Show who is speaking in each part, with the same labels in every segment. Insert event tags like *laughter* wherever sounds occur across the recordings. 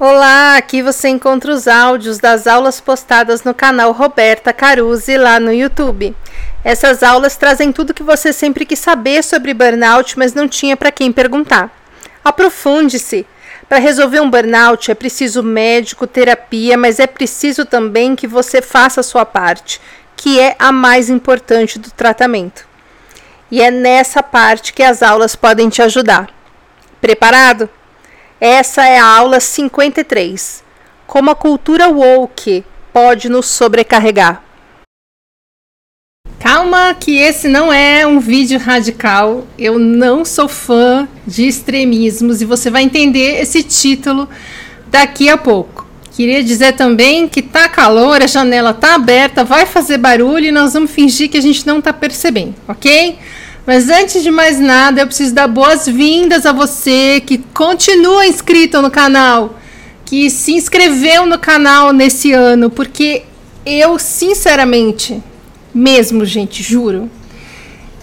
Speaker 1: Olá, aqui você encontra os áudios das aulas postadas no canal Roberta Caruzzi lá no YouTube. Essas aulas trazem tudo que você sempre quis saber sobre burnout, mas não tinha para quem perguntar. Aprofunde-se. Para resolver um burnout é preciso médico, terapia, mas é preciso também que você faça a sua parte, que é a mais importante do tratamento. E é nessa parte que as aulas podem te ajudar. Preparado? Essa é a aula 53. Como a cultura woke pode nos sobrecarregar. Calma, que esse não é um vídeo radical. Eu não sou fã de extremismos e você vai entender esse título daqui a pouco. Queria dizer também que tá calor, a janela tá aberta, vai fazer barulho e nós vamos fingir que a gente não tá percebendo, ok? Mas antes de mais nada, eu preciso dar boas-vindas a você que continua inscrito no canal, que se inscreveu no canal nesse ano, porque eu, sinceramente, mesmo, gente, juro,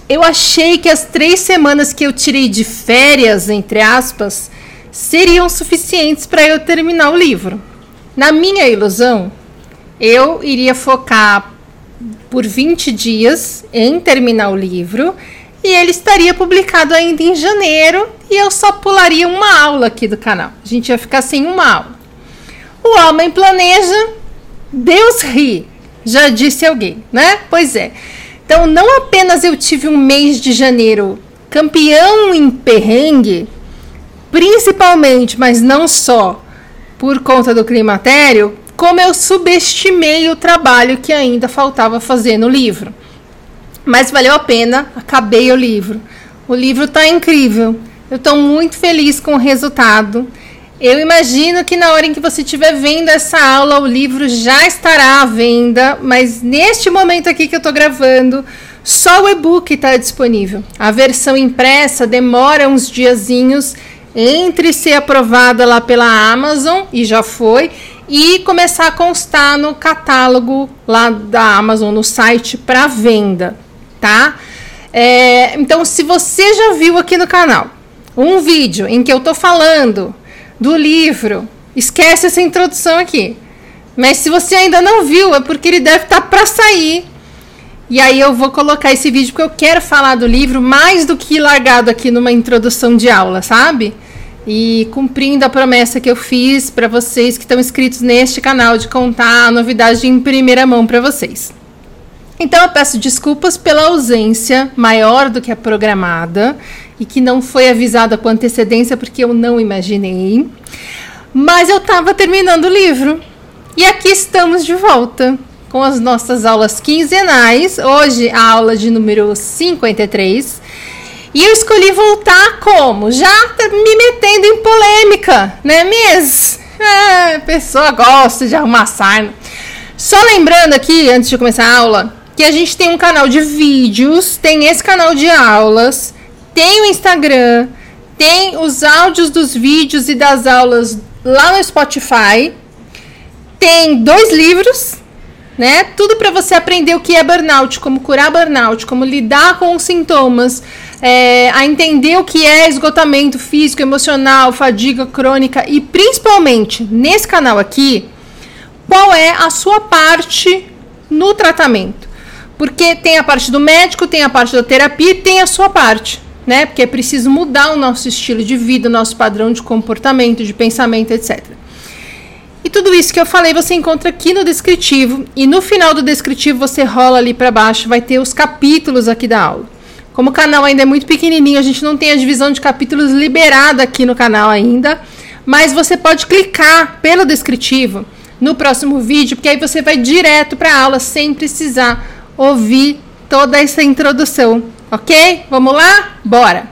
Speaker 1: eu achei que as três semanas que eu tirei de férias, entre aspas, seriam suficientes para eu terminar o livro. Na minha ilusão, eu iria focar por 20 dias em terminar o livro e ele estaria publicado ainda em janeiro e eu só pularia uma aula aqui do canal. A gente ia ficar sem uma aula. O homem planeja, Deus ri, já disse alguém, né? Pois é. Então, não apenas eu tive um mês de janeiro campeão em perrengue, principalmente, mas não só por conta do climatério, como eu subestimei o trabalho que ainda faltava fazer no livro. Mas valeu a pena, acabei o livro. O livro está incrível. Eu estou muito feliz com o resultado. Eu imagino que na hora em que você estiver vendo essa aula, o livro já estará à venda, mas neste momento aqui que eu estou gravando, só o e-book está disponível. A versão impressa demora uns diazinhos entre ser aprovada lá pela Amazon, e já foi, e começar a constar no catálogo lá da Amazon, no site para venda tá? É, então, se você já viu aqui no canal um vídeo em que eu tô falando do livro, esquece essa introdução aqui. Mas se você ainda não viu, é porque ele deve estar tá para sair. E aí eu vou colocar esse vídeo porque eu quero falar do livro mais do que largado aqui numa introdução de aula, sabe? E cumprindo a promessa que eu fiz para vocês que estão inscritos neste canal de contar a novidade em primeira mão para vocês. Então eu peço desculpas pela ausência maior do que a programada e que não foi avisada com antecedência porque eu não imaginei. Mas eu estava terminando o livro. E aqui estamos de volta com as nossas aulas quinzenais. Hoje a aula de número 53. E eu escolhi voltar como? Já me metendo em polêmica, né mesmo? É, a pessoa gosta de arrumar sarna. Só lembrando aqui, antes de começar a aula, que a gente tem um canal de vídeos, tem esse canal de aulas, tem o Instagram, tem os áudios dos vídeos e das aulas lá no Spotify. Tem dois livros, né? Tudo para você aprender o que é burnout, como curar burnout, como lidar com os sintomas, é, a entender o que é esgotamento físico, emocional, fadiga crônica e principalmente nesse canal aqui, qual é a sua parte no tratamento. Porque tem a parte do médico, tem a parte da terapia e tem a sua parte, né? Porque é preciso mudar o nosso estilo de vida, o nosso padrão de comportamento, de pensamento, etc. E tudo isso que eu falei você encontra aqui no descritivo e no final do descritivo você rola ali para baixo, vai ter os capítulos aqui da aula. Como o canal ainda é muito pequenininho, a gente não tem a divisão de capítulos liberada aqui no canal ainda, mas você pode clicar pelo descritivo no próximo vídeo, porque aí você vai direto para a aula sem precisar ouvir toda essa introdução, ok? Vamos lá? Bora!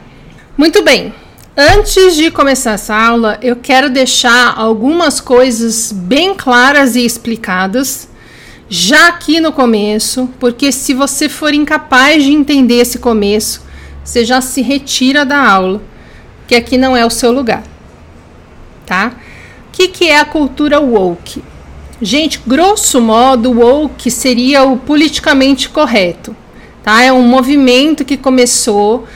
Speaker 1: Muito bem. Antes de começar essa aula, eu quero deixar algumas coisas bem claras e explicadas já aqui no começo, porque se você for incapaz de entender esse começo, você já se retira da aula, que aqui não é o seu lugar, tá? O que, que é a cultura woke? Gente, grosso modo, o woke seria o politicamente correto. Tá? É um movimento que começou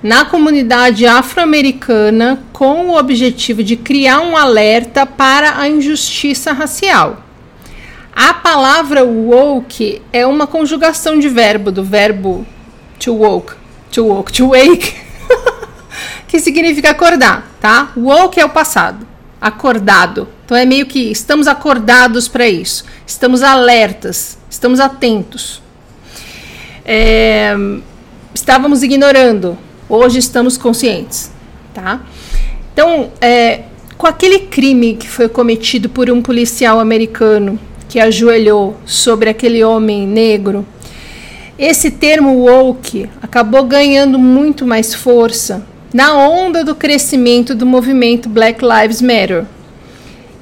Speaker 1: na comunidade afro-americana com o objetivo de criar um alerta para a injustiça racial. A palavra woke é uma conjugação de verbo do verbo to woke, to woke, to wake, *laughs* que significa acordar, tá? Woke é o passado, acordado. Então é meio que estamos acordados para isso, estamos alertas, estamos atentos. É, estávamos ignorando, hoje estamos conscientes, tá? Então, é, com aquele crime que foi cometido por um policial americano que ajoelhou sobre aquele homem negro, esse termo woke acabou ganhando muito mais força na onda do crescimento do movimento Black Lives Matter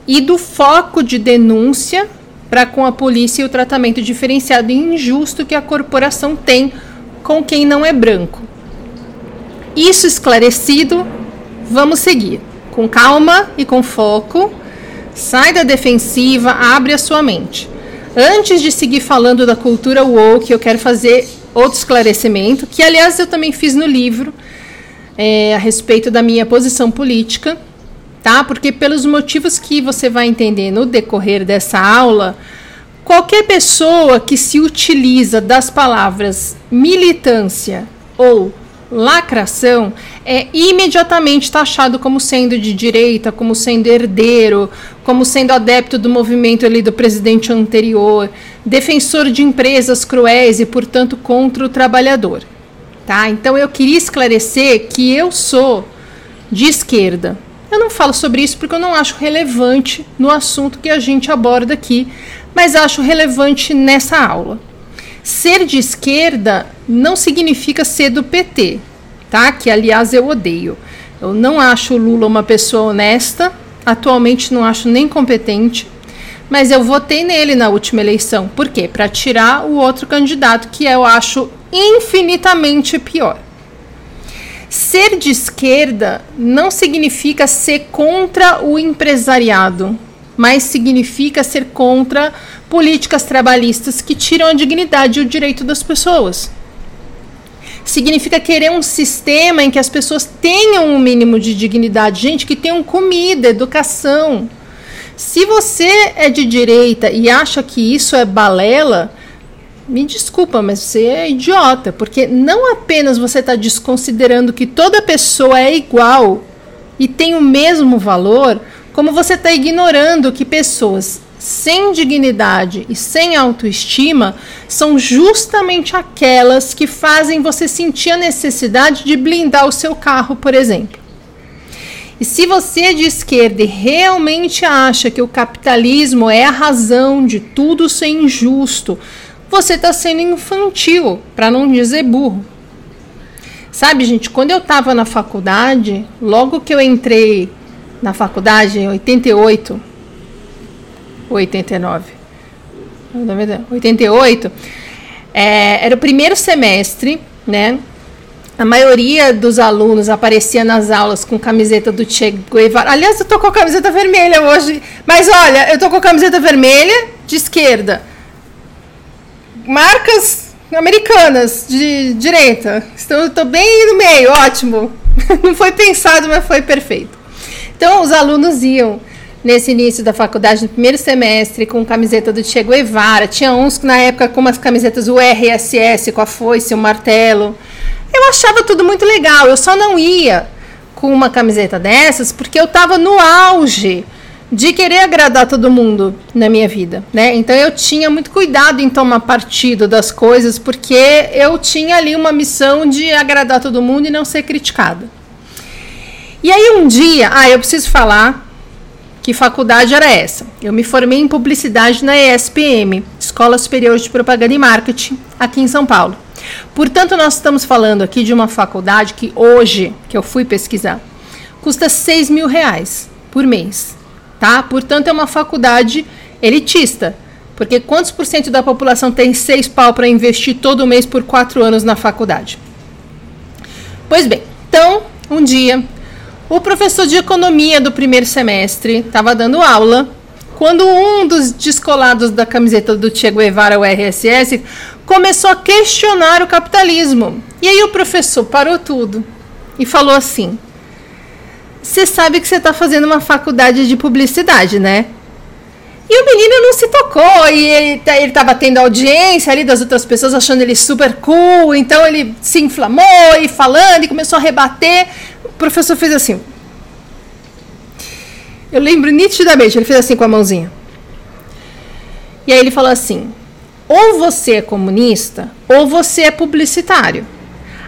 Speaker 1: e do foco de denúncia para com a polícia e o tratamento diferenciado e injusto que a corporação tem com quem não é branco. Isso esclarecido, vamos seguir com calma e com foco. Sai da defensiva, abre a sua mente. Antes de seguir falando da cultura woke, eu quero fazer outro esclarecimento, que aliás eu também fiz no livro, é, a respeito da minha posição política tá? Porque pelos motivos que você vai entender no decorrer dessa aula, qualquer pessoa que se utiliza das palavras militância ou lacração é imediatamente taxado como sendo de direita, como sendo herdeiro, como sendo adepto do movimento ali do presidente anterior, defensor de empresas cruéis e, portanto, contra o trabalhador. Tá? Então eu queria esclarecer que eu sou de esquerda, eu não falo sobre isso porque eu não acho relevante no assunto que a gente aborda aqui, mas acho relevante nessa aula. Ser de esquerda não significa ser do PT, tá? Que aliás eu odeio. Eu não acho o Lula uma pessoa honesta, atualmente não acho nem competente, mas eu votei nele na última eleição. Por quê? Para tirar o outro candidato que eu acho infinitamente pior. Ser de esquerda não significa ser contra o empresariado, mas significa ser contra políticas trabalhistas que tiram a dignidade e o direito das pessoas. Significa querer um sistema em que as pessoas tenham um mínimo de dignidade, gente que tenham comida, educação. Se você é de direita e acha que isso é balela, me desculpa, mas você é idiota, porque não apenas você está desconsiderando que toda pessoa é igual e tem o mesmo valor, como você está ignorando que pessoas sem dignidade e sem autoestima são justamente aquelas que fazem você sentir a necessidade de blindar o seu carro, por exemplo. E se você é de esquerda e realmente acha que o capitalismo é a razão de tudo ser injusto, você está sendo infantil, para não dizer burro. Sabe, gente, quando eu estava na faculdade, logo que eu entrei na faculdade, em 88, 89, 88, é, era o primeiro semestre, né? A maioria dos alunos aparecia nas aulas com camiseta do Che Guevara. Aliás, eu tô com a camiseta vermelha hoje. Mas olha, eu tô com a camiseta vermelha de esquerda marcas americanas de direita. Estou, estou bem no meio, ótimo. *laughs* Não foi pensado, mas foi perfeito. Então, os alunos iam nesse início da faculdade, no primeiro semestre, com camiseta do Che Guevara. Tinha uns na época com umas camisetas URSS, com a foice, o martelo. Eu achava tudo muito legal. Eu só não ia com uma camiseta dessas porque eu estava no auge de querer agradar todo mundo na minha vida, né? Então eu tinha muito cuidado em tomar partido das coisas, porque eu tinha ali uma missão de agradar todo mundo e não ser criticada. E aí um dia, ah, eu preciso falar que faculdade era essa. Eu me formei em publicidade na ESPM, Escola Superior de Propaganda e Marketing, aqui em São Paulo. Portanto, nós estamos falando aqui de uma faculdade que hoje, que eu fui pesquisar, custa 6 mil reais por mês tá? Portanto, é uma faculdade elitista. Porque quantos por cento da população tem seis pau para investir todo mês por quatro anos na faculdade? Pois bem, então, um dia, o professor de economia do primeiro semestre estava dando aula quando um dos descolados da camiseta do Che Guevara, o RSS, começou a questionar o capitalismo. E aí o professor parou tudo, e falou assim: Você sabe que você está fazendo uma faculdade de publicidade, né? E o menino não se tocou, e ele, tá, ele tava tendo audiência ali das outras pessoas, achando ele super cool, então ele se inflamou e falando e começou a rebater. O professor fez assim. Eu lembro nitidamente, ele fez assim com a mãozinha. E aí ele falou assim: ou você é comunista, ou você é publicitário.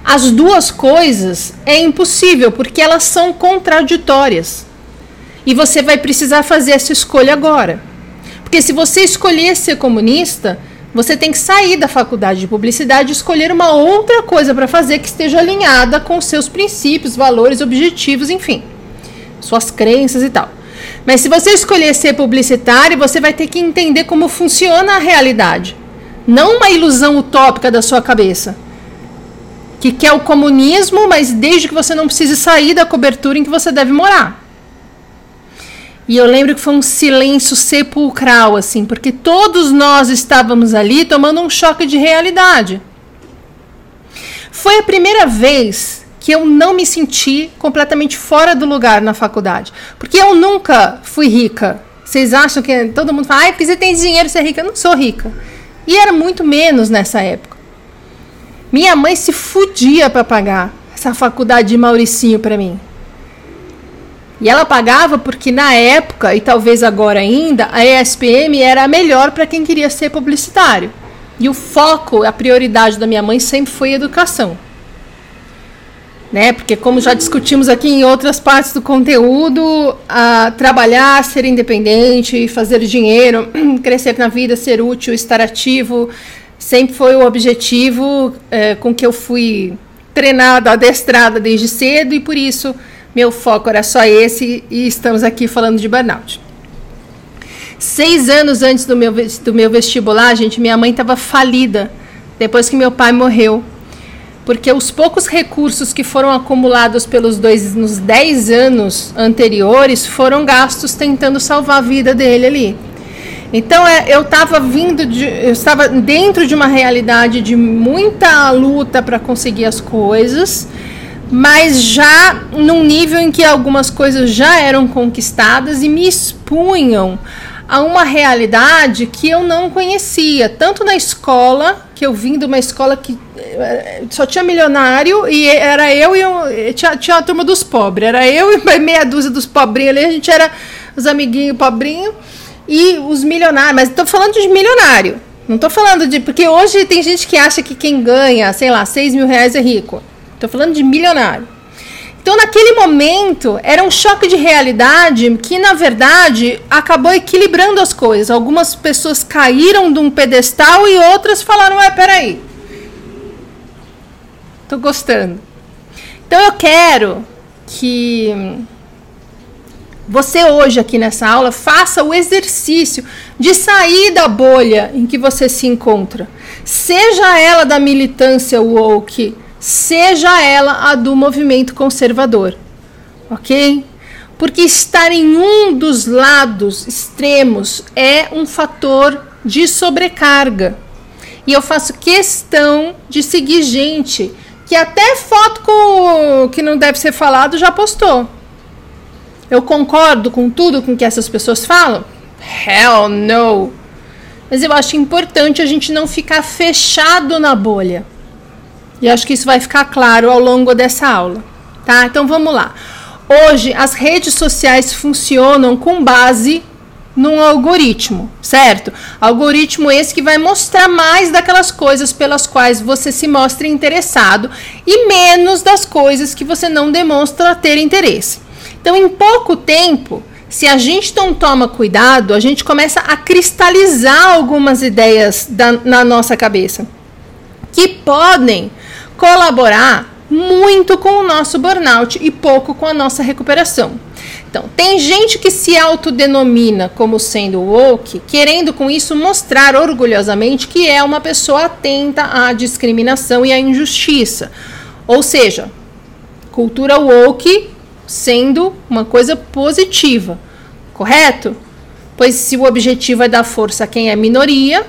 Speaker 1: As duas coisas é impossível, porque elas são contraditórias. E você vai precisar fazer essa escolha agora. Porque se você escolher ser comunista, você tem que sair da faculdade de publicidade e escolher uma outra coisa para fazer que esteja alinhada com seus princípios, valores, objetivos, enfim, suas crenças e tal. Mas se você escolher ser publicitário, você vai ter que entender como funciona a realidade, não uma ilusão utópica da sua cabeça. Que quer o comunismo, mas desde que você não precise sair da cobertura em que você deve morar. E eu lembro que foi um silêncio sepulcral, assim, porque todos nós estávamos ali tomando um choque de realidade. Foi a primeira vez que eu não me senti completamente fora do lugar na faculdade. Porque eu nunca fui rica. Vocês acham que todo mundo fala, ah, porque você tem dinheiro, você é rica? Eu não sou rica. E era muito menos nessa época. Minha mãe se fudia para pagar essa faculdade de Mauricinho para mim. E ela pagava porque na época, e talvez agora ainda, a ESPM era a melhor para quem queria ser publicitário. E o foco, a prioridade da minha mãe sempre foi educação. Né? Porque como já discutimos aqui em outras partes do conteúdo, a trabalhar, ser independente, fazer dinheiro, *clears throat* crescer na vida, ser útil, estar ativo, sempre foi o objetivo é, com que eu fui treinada, adestrada desde cedo e por isso meu foco era só esse e estamos aqui falando de burnout. Seis anos antes do meu, do meu vestibular, gente, minha mãe estava falida depois que meu pai morreu. Porque os poucos recursos que foram acumulados pelos dois nos dez anos anteriores foram gastos tentando salvar a vida dele ali. Então é, eu estava vindo de, eu estava dentro de uma realidade de muita luta para conseguir as coisas mas já num nível em que algumas coisas já eram conquistadas e me expunham a uma realidade que eu não conhecia, tanto na escola, que eu vim de uma escola que eh, só tinha milionário e era eu e eu, tinha, tinha a turma dos pobres, era eu e meia dúzia dos pobrinhos ali, a gente era os amiguinhos pobrinhos e os milionários, mas estou falando de milionário, não estou falando de. Porque hoje tem gente que acha que quem ganha, sei lá, 6 mil reais é rico. Estou falando de milionário. Então, naquele momento, era um choque de realidade que, na verdade, acabou equilibrando as coisas. Algumas pessoas caíram de um pedestal e outras falaram: é, peraí. Estou gostando. Então, eu quero que você hoje aqui nessa aula faça o exercício de sair da bolha em que você se encontra. Seja ela da militância woke, seja ela a do movimento conservador, ok? Porque estar em um dos lados extremos é um fator de sobrecarga. E eu faço questão de seguir gente que até foto com que não deve ser falado já postou. Eu concordo com tudo com que essas pessoas falam? Hell no. Mas eu acho importante a gente não ficar fechado na bolha. E acho que isso vai ficar claro ao longo dessa aula, tá? Então vamos lá. Hoje as redes sociais funcionam com base num algoritmo, certo? Algoritmo esse que vai mostrar mais daquelas coisas pelas quais você se mostra interessado e menos das coisas que você não demonstra ter interesse. Então, em pouco tempo, se a gente não toma cuidado, a gente começa a cristalizar algumas ideias da, na nossa cabeça que podem colaborar muito com o nosso burnout e pouco com a nossa recuperação. Então, tem gente que se autodenomina como sendo woke, querendo com isso mostrar orgulhosamente que é uma pessoa atenta à discriminação e à injustiça. Ou seja, cultura woke sendo uma coisa positiva, correto? Pois se o objetivo é dar força a quem é minoria,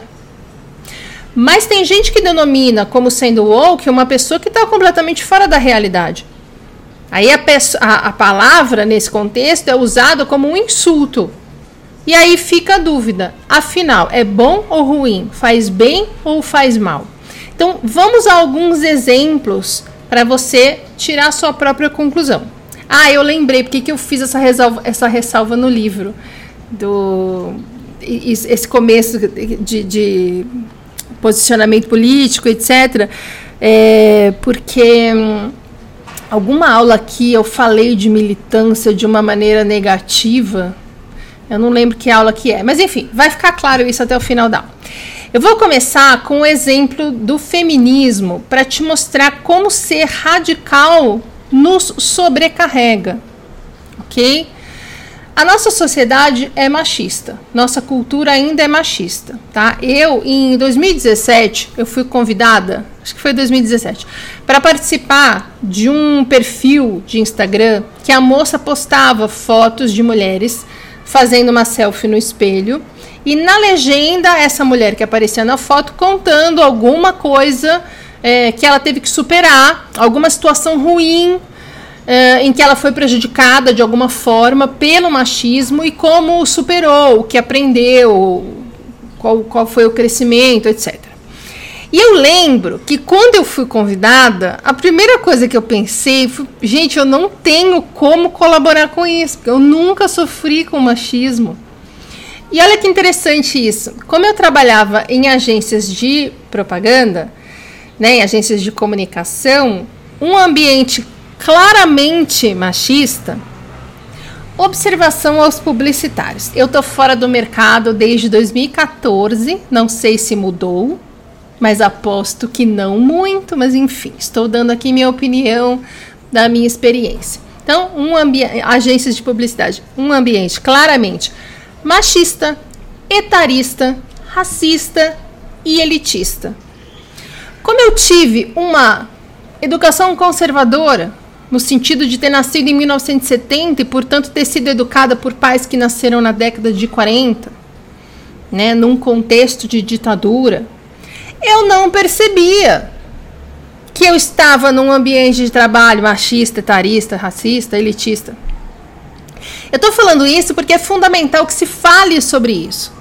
Speaker 1: mas tem gente que denomina como sendo woke uma pessoa que está completamente fora da realidade. Aí a, a, a palavra, nesse contexto, é usada como um insulto. E aí fica a dúvida: afinal, é bom ou ruim? Faz bem ou faz mal? Então, vamos a alguns exemplos para você tirar sua própria conclusão. Ah, eu lembrei porque que eu fiz essa ressalva, essa ressalva no livro do esse começo de, de posicionamento político, etc. É, porque hum, alguma aula aqui eu falei de militância de uma maneira negativa. Eu não lembro que aula que é, mas enfim, vai ficar claro isso até o final da aula. Eu vou começar com o um exemplo do feminismo para te mostrar como ser radical nos sobrecarrega, ok? A nossa sociedade é machista, nossa cultura ainda é machista, tá? Eu, em 2017, eu fui convidada, acho que foi 2017, para participar de um perfil de Instagram que a moça postava fotos de mulheres fazendo uma selfie no espelho e na legenda essa mulher que aparecia na foto contando alguma coisa é, que ela teve que superar, alguma situação ruim uh, em que ela foi prejudicada de alguma forma pelo machismo e como superou, o que aprendeu, qual, qual foi o crescimento, etc. E eu lembro que quando eu fui convidada, a primeira coisa que eu pensei foi: gente, eu não tenho como colaborar com isso, porque eu nunca sofri com machismo. E olha que interessante isso. Como eu trabalhava em agências de propaganda, né, em agências de comunicação, um ambiente claramente machista, observação aos publicitários. Eu tô fora do mercado desde 2014, não sei se mudou, mas aposto que não muito, mas enfim, estou dando aqui minha opinião da minha experiência. Então, um agências de publicidade, um ambiente claramente machista, etarista, racista e elitista. Como eu tive uma educação conservadora, no sentido de ter nascido em 1970 e, portanto, ter sido educada por pais que nasceram na década de 40, né, num contexto de ditadura, eu não percebia que eu estava num ambiente de trabalho machista, etarista, racista, elitista. Eu estou falando isso porque é fundamental que se fale sobre isso.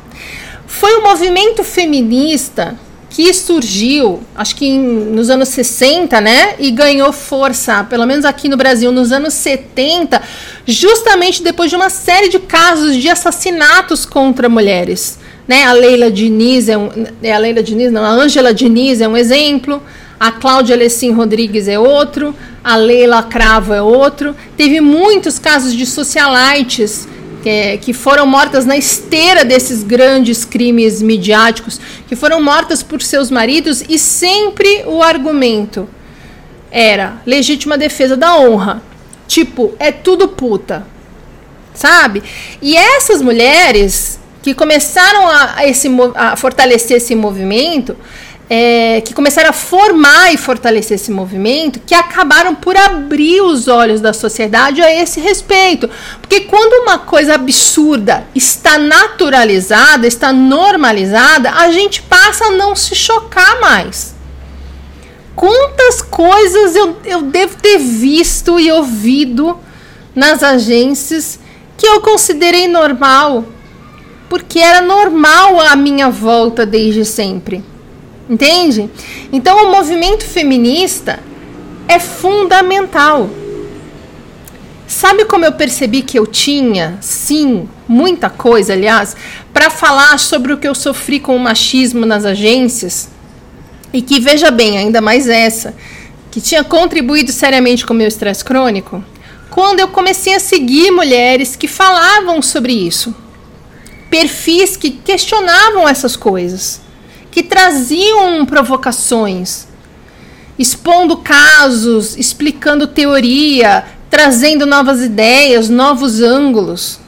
Speaker 1: Foi o movimento feminista que surgiu, acho que em, nos anos 60, né? E ganhou força, pelo menos aqui no Brasil, nos anos 70, justamente depois de uma série de casos de assassinatos contra mulheres. Né? A Leila Diniz é, um, é a Leila Diniz, não, a Ângela Diniz é um exemplo, a Cláudia Lessin Rodrigues é outro, a Leila Cravo é outro. Teve muitos casos de socialites que, que foram mortas na esteira desses grandes crimes midiáticos, que foram mortas por seus maridos e sempre o argumento era legítima defesa da honra. Tipo, é tudo puta. Sabe? E essas mulheres que começaram a, a, esse, a fortalecer esse movimento, é, que começaram a formar e fortalecer esse movimento, que acabaram por abrir os olhos da sociedade a esse respeito. Porque quando uma coisa absurda está naturalizada, está normalizada, a gente passa a não se chocar mais. Quantas coisas eu, eu devo ter visto e ouvido nas agências que eu considerei normal, porque era normal à minha volta desde sempre. Entende? Então o movimento feminista é fundamental. Sabe como eu percebi que eu tinha, sim, muita coisa, aliás, para falar sobre o que eu sofri com o machismo nas agências? E que, veja bem, ainda mais essa, que tinha contribuído seriamente com o meu estresse crônico? Quando eu comecei a seguir mulheres que falavam sobre isso, perfis que questionavam essas coisas que traziam provocações, expondo casos, explicando teoria, trazendo novas ideias, novos ângulos.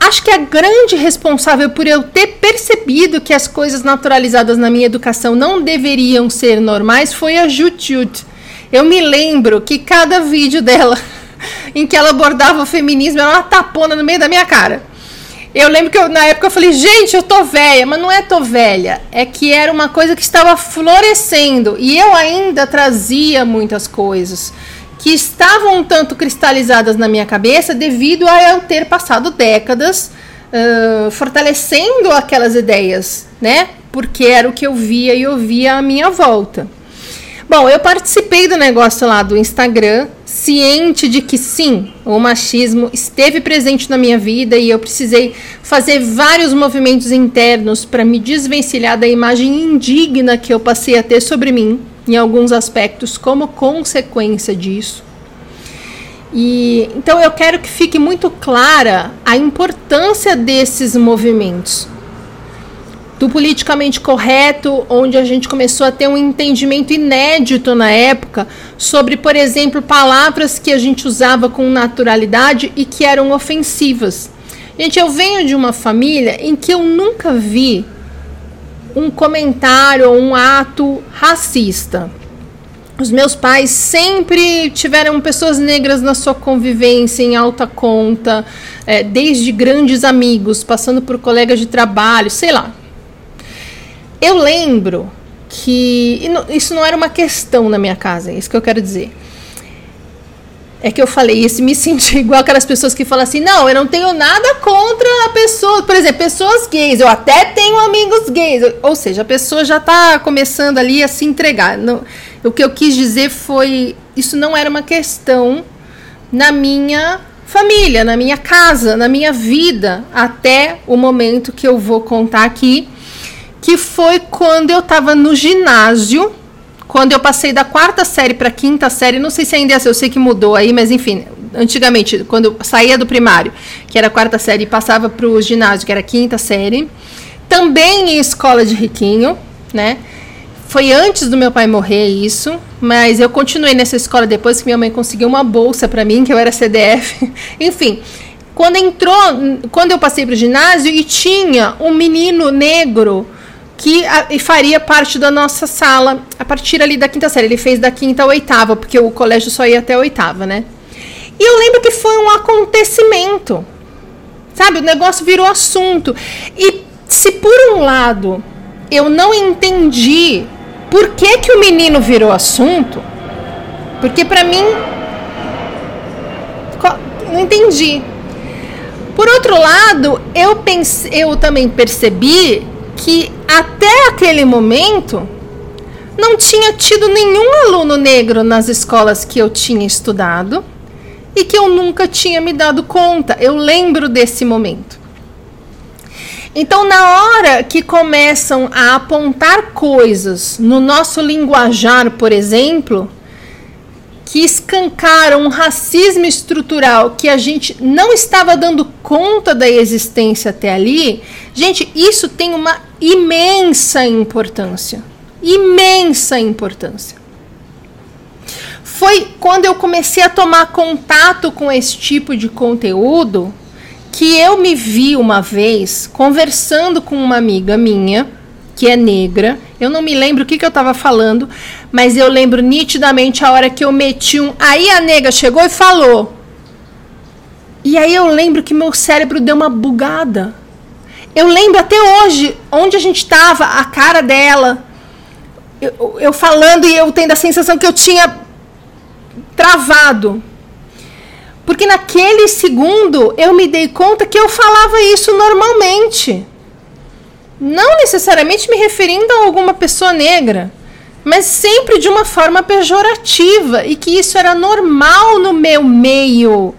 Speaker 1: Acho que a grande responsável por eu ter percebido que as coisas naturalizadas na minha educação não deveriam ser normais foi a Jut Eu me lembro que cada vídeo dela *laughs* em que ela abordava o feminismo era uma tapona no meio da minha cara. Eu lembro que eu, na época eu falei, gente, eu tô velha, mas não é tô velha, é que era uma coisa que estava florescendo e eu ainda trazia muitas coisas que estavam um tanto cristalizadas na minha cabeça devido a eu ter passado décadas uh, fortalecendo aquelas ideias, né? Porque era o que eu via e ouvia à minha volta. Bom, eu participei do negócio lá do Instagram, ciente de que sim, o machismo esteve presente na minha vida e eu precisei fazer vários movimentos internos para me desvencilhar da imagem indigna que eu passei a ter sobre mim, em alguns aspectos, como consequência disso. E então eu quero que fique muito clara a importância desses movimentos do politicamente correto, onde a gente começou a ter um entendimento inédito na época sobre, por exemplo, palavras que a gente usava com naturalidade e que eram ofensivas. Gente, eu venho de uma família em que eu nunca vi um comentário ou um ato racista. Os meus pais sempre tiveram pessoas negras na sua convivência em alta conta, é, desde grandes amigos, passando por colegas de trabalho, sei lá, eu lembro que isso não era uma questão na minha casa, é isso que eu quero dizer. É que eu falei isso me *laughs* senti igual aquelas pessoas que falam assim: não, eu não tenho nada contra a pessoa. Por exemplo, pessoas gays, eu até tenho amigos gays. Ou seja, a pessoa já está começando ali a se entregar. Não, o que eu quis dizer foi: isso não era uma questão na minha família, na minha casa, na minha vida, até o momento que eu vou contar aqui que foi quando eu estava no ginásio, quando eu passei da quarta série para quinta série, não sei se ainda é assim, eu sei que mudou aí, mas enfim, antigamente, quando eu saía do primário, que era a quarta série, e passava para o ginásio, que era a quinta série, também em escola de riquinho, né? Foi antes do meu pai morrer isso, mas eu continuei nessa escola depois que minha mãe conseguiu uma bolsa para mim, que eu era CDF. *laughs* Enfim, quando entrou, quando eu passei para o ginásio e tinha um menino negro que a, faria parte da nossa sala a partir ali da quinta série. Ele fez da quinta à oitava, porque o colégio só ia até a oitava, né? E eu lembro que foi um acontecimento. Sabe, o negócio virou assunto. E se por um lado eu não entendi por que, que o menino virou assunto, porque para mim não entendi. Por outro lado, eu, pense, eu também percebi que até aquele momento não tinha tido nenhum aluno negro nas escolas que eu tinha estudado e que eu nunca tinha me dado conta. Eu lembro desse momento. Então, na hora que começam a apontar coisas no nosso linguajar, por exemplo, que escancaram um racismo estrutural que a gente não estava dando conta da existência até ali, gente, isso tem uma imensa importância. Imensa importância. Foi quando eu comecei a tomar contato com esse tipo de conteúdo que eu me vi uma vez conversando com uma amiga minha que é negra. Eu não me lembro o que, que eu estava falando, mas eu lembro nitidamente a hora que eu meti um. Aí a nega chegou e falou. E aí eu lembro que meu cérebro deu uma bugada. Eu lembro até hoje onde a gente estava, a cara dela. Eu, eu falando e eu tendo a sensação que eu tinha travado. Porque naquele segundo eu me dei conta que eu falava isso normalmente não necessariamente me referindo a alguma pessoa negra, mas sempre de uma forma pejorativa e que isso era normal no meu meio.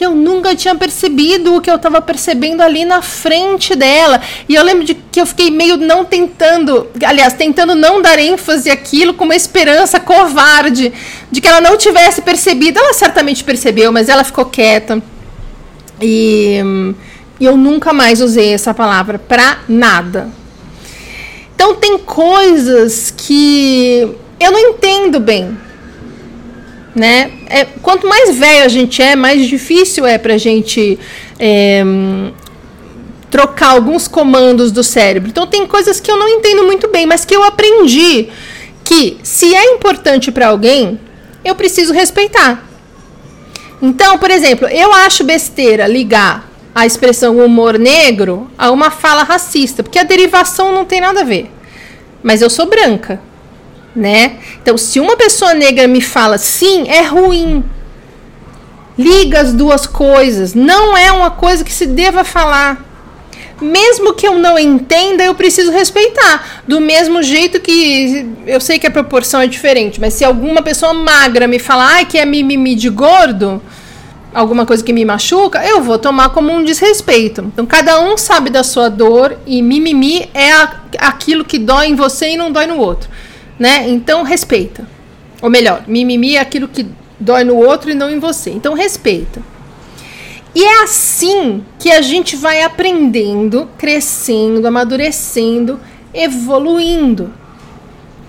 Speaker 1: Que eu nunca tinha percebido o que eu estava percebendo ali na frente dela. E eu lembro de que eu fiquei meio não tentando, aliás, tentando não dar ênfase àquilo com uma esperança covarde de que ela não tivesse percebido. Ela certamente percebeu, mas ela ficou quieta. E eu nunca mais usei essa palavra para nada. Então tem coisas que eu não entendo bem. Né? É, quanto mais velho a gente é, mais difícil é para a gente é, trocar alguns comandos do cérebro. Então tem coisas que eu não entendo muito bem, mas que eu aprendi que se é importante para alguém, eu preciso respeitar. Então, por exemplo, eu acho besteira ligar a expressão humor negro a uma fala racista, porque a derivação não tem nada a ver. Mas eu sou branca. Né? Então, se uma pessoa negra me fala sim, é ruim. Liga as duas coisas. Não é uma coisa que se deva falar. Mesmo que eu não entenda, eu preciso respeitar. Do mesmo jeito que eu sei que a proporção é diferente, mas se alguma pessoa magra me falar ah, que é mimimi de gordo, alguma coisa que me machuca, eu vou tomar como um desrespeito. Então cada um sabe da sua dor e mimimi é aquilo que dói em você e não dói no outro né? Então respeita. Ou melhor, mimimi é aquilo que dói no outro e não em você. Então respeita. E é assim que a gente vai aprendendo, crescendo, amadurecendo, evoluindo.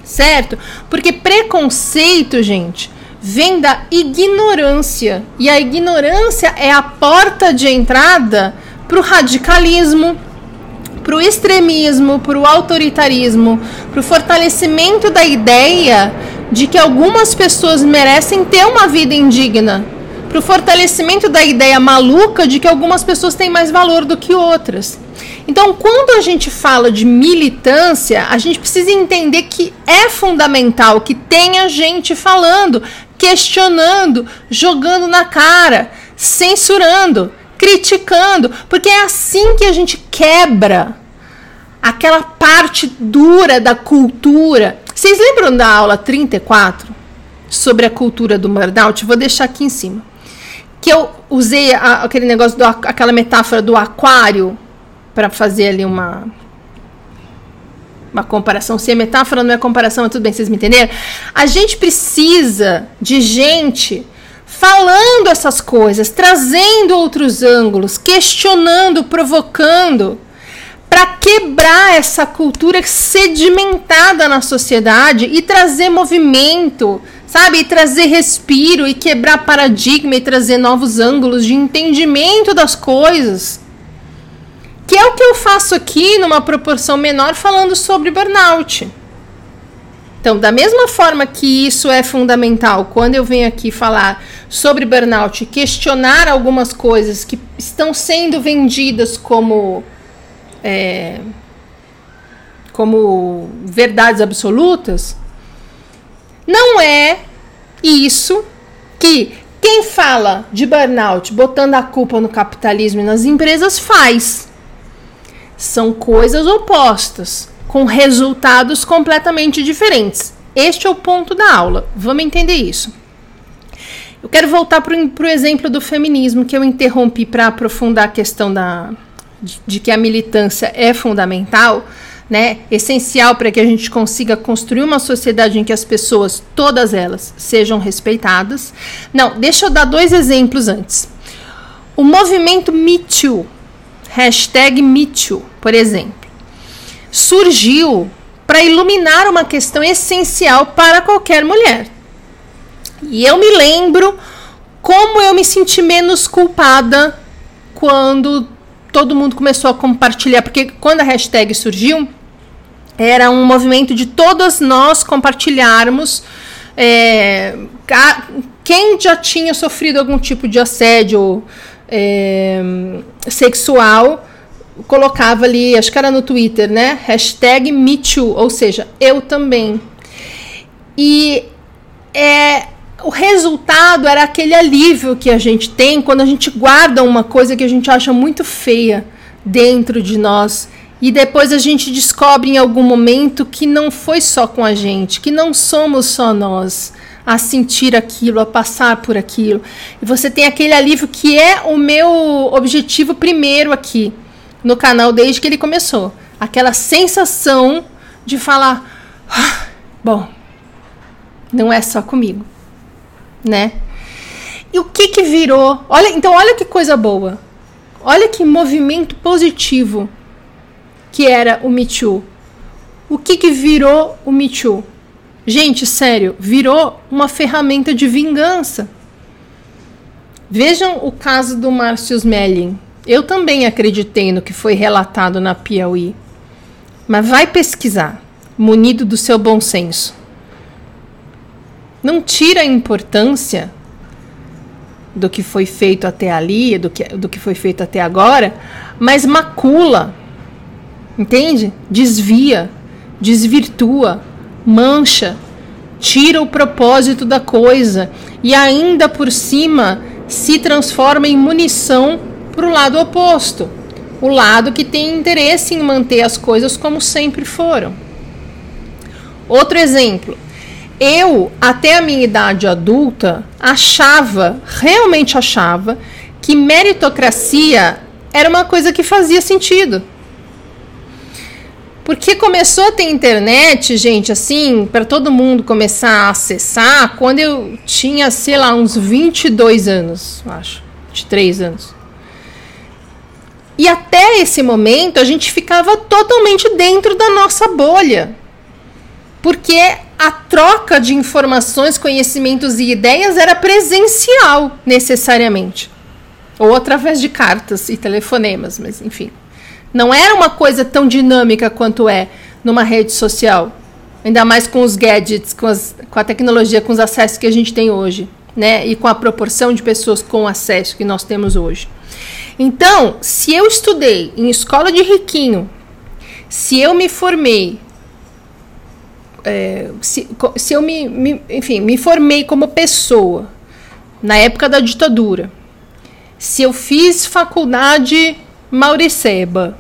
Speaker 1: Certo? Porque preconceito, gente, vem da ignorância. E a ignorância é a porta de entrada para o radicalismo, para o extremismo, para o autoritarismo, para o fortalecimento da ideia de que algumas pessoas merecem ter uma vida indigna, para o fortalecimento da ideia maluca de que algumas pessoas têm mais valor do que outras. Então, quando a gente fala de militância, a gente precisa entender que é fundamental que tenha gente falando, questionando, jogando na cara, censurando criticando, porque é assim que a gente quebra aquela parte dura da cultura. Vocês lembram da aula 34 sobre a cultura do burnout? Vou deixar aqui em cima. Que eu usei a, aquele negócio, do, aquela metáfora do aquário para fazer ali uma uma comparação. Se é metáfora, não é comparação, tudo bem, vocês me entenderam? A gente precisa de gente falando essas coisas, trazendo outros ângulos, questionando, provocando, para quebrar essa cultura sedimentada na sociedade e trazer movimento, sabe? E trazer respiro e quebrar paradigma e trazer novos ângulos de entendimento das coisas. Que é o que eu faço aqui numa proporção menor falando sobre burnout. Então, da mesma forma que isso é fundamental, quando eu venho aqui falar sobre burnout, questionar algumas coisas que estão sendo vendidas como é, como verdades absolutas, não é isso que quem fala de burnout botando a culpa no capitalismo e nas empresas faz. São coisas opostas com resultados completamente diferentes. Este é o ponto da aula. Vamos entender isso. Eu quero voltar para o exemplo do feminismo que eu interrompi para aprofundar a questão da, de, de, que a militância é fundamental, né? Essencial para que a gente consiga construir uma sociedade em que as pessoas, todas elas, sejam respeitadas. Não, deixa eu dar dois exemplos antes. O movimento Me Too, hashtag Me Too, por exemplo surgiu para iluminar uma questão essencial para qualquer mulher. E eu me lembro como eu me senti menos culpada quando todo mundo começou a compartilhar, porque quando a hashtag surgiu, era um movimento de todas nós compartilharmos é, quem já tinha sofrido algum tipo de assédio é, sexual colocava ali, acho que era no Twitter, né? Hashtag MeToo, ou seja, eu também. E é, o resultado era aquele alívio que a gente tem quando a gente guarda uma coisa que a gente acha muito feia dentro de nós. E depois a gente descobre em algum momento que não foi só com a gente, que não somos só nós a sentir aquilo, a passar por aquilo. E você tem aquele alívio que é o meu objetivo primeiro aqui no canal desde que ele começou. Aquela sensação de falar, ah, bom, não é só comigo, né? E o que que virou? Olha, então olha que coisa boa. Olha que movimento positivo que era o Me Too. O que que virou o Me Too? Gente, sério, virou uma ferramenta de vingança. Vejam o caso do Márcio Smelling. Eu também acreditei no que foi relatado na Piauí. Mas vai pesquisar, munido do seu bom senso. Não tira a importância do que foi feito até ali, do que, do que foi feito até agora, mas macula, entende? Desvia, desvirtua, mancha, tira o propósito da coisa e ainda por cima se transforma em munição para o lado oposto, o lado que tem interesse em manter as coisas como sempre foram. Outro exemplo, eu, até a minha idade adulta, achava, realmente achava, que meritocracia era uma coisa que fazia sentido. Porque começou a ter internet, gente, assim, para todo mundo começar a acessar, quando eu tinha, sei lá, uns 22 anos, acho, 23 anos. E até esse momento a gente ficava totalmente dentro da nossa bolha. Porque a troca de informações, conhecimentos e ideias era presencial, necessariamente. Ou através de cartas e telefonemas, mas enfim. Não era uma coisa tão dinâmica quanto é numa rede social. Ainda mais com os gadgets, com, as, com a tecnologia, com os acessos que a gente tem hoje. Né? E com a proporção de pessoas com acesso que nós temos hoje. Então, se eu estudei em escola de riquinho, se eu me formei é, se, se eu me, me, enfim, me formei como pessoa na época da ditadura, se eu fiz faculdade Mauriceba,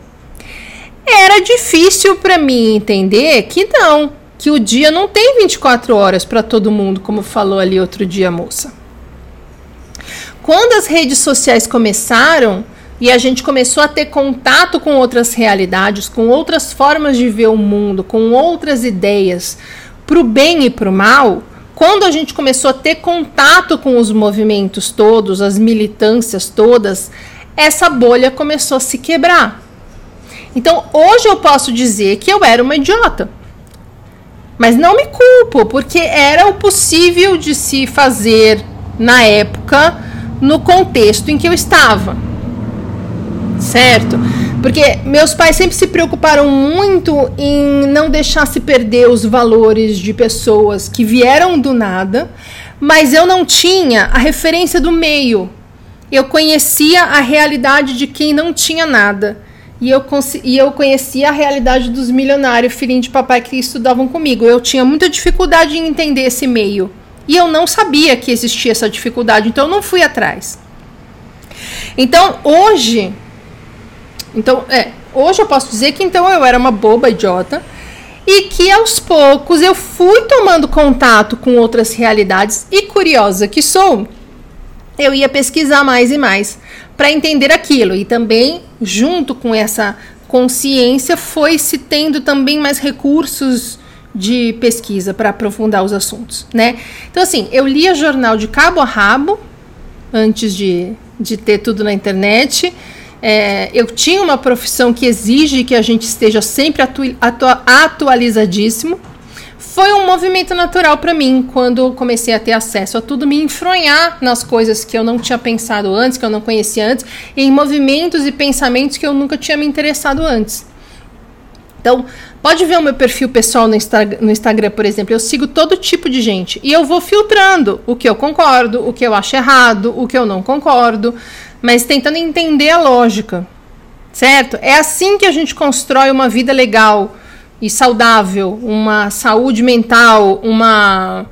Speaker 1: era difícil para mim entender que não, que o dia não tem 24 horas para todo mundo, como falou ali outro dia a moça. Quando as redes sociais começaram, e a gente começou a ter contato com outras realidades, com outras formas de ver o mundo, com outras ideias, para o bem e para o mal. Quando a gente começou a ter contato com os movimentos todos, as militâncias todas, essa bolha começou a se quebrar. Então, hoje eu posso dizer que eu era uma idiota. Mas não me culpo, porque era o possível de se fazer na época, no contexto em que eu estava certo? Porque meus pais sempre se preocuparam muito em não deixar se perder os valores de pessoas que vieram do nada, mas eu não tinha a referência do meio. Eu conhecia a realidade de quem não tinha nada. E eu, e eu conhecia a realidade dos milionários, filhinhos de papai que estudavam comigo. Eu tinha muita dificuldade em entender esse meio. E eu não sabia que existia essa dificuldade, então eu não fui atrás. Então, hoje, então, é, hoje eu posso dizer que então eu era uma boba idiota e que aos poucos eu fui tomando contato com outras realidades e curiosa que sou, eu ia pesquisar mais e mais para entender aquilo e também junto com essa consciência foi se tendo também mais recursos de pesquisa para aprofundar os assuntos, né? Então assim, eu lia jornal de cabo a rabo antes de, de ter tudo na internet. É, eu tinha uma profissão que exige que a gente esteja sempre atu atu atualizadíssimo. Foi um movimento natural para mim quando comecei a ter acesso a tudo, me enfronhar nas coisas que eu não tinha pensado antes, que eu não conhecia antes, em movimentos e pensamentos que eu nunca tinha me interessado antes. Então, pode ver o meu perfil pessoal no, Insta no Instagram, por exemplo. Eu sigo todo tipo de gente e eu vou filtrando o que eu concordo, o que eu acho errado, o que eu não concordo mas tentando entender a lógica, certo? É assim que a gente constrói uma vida legal e saudável, uma saúde mental, uma,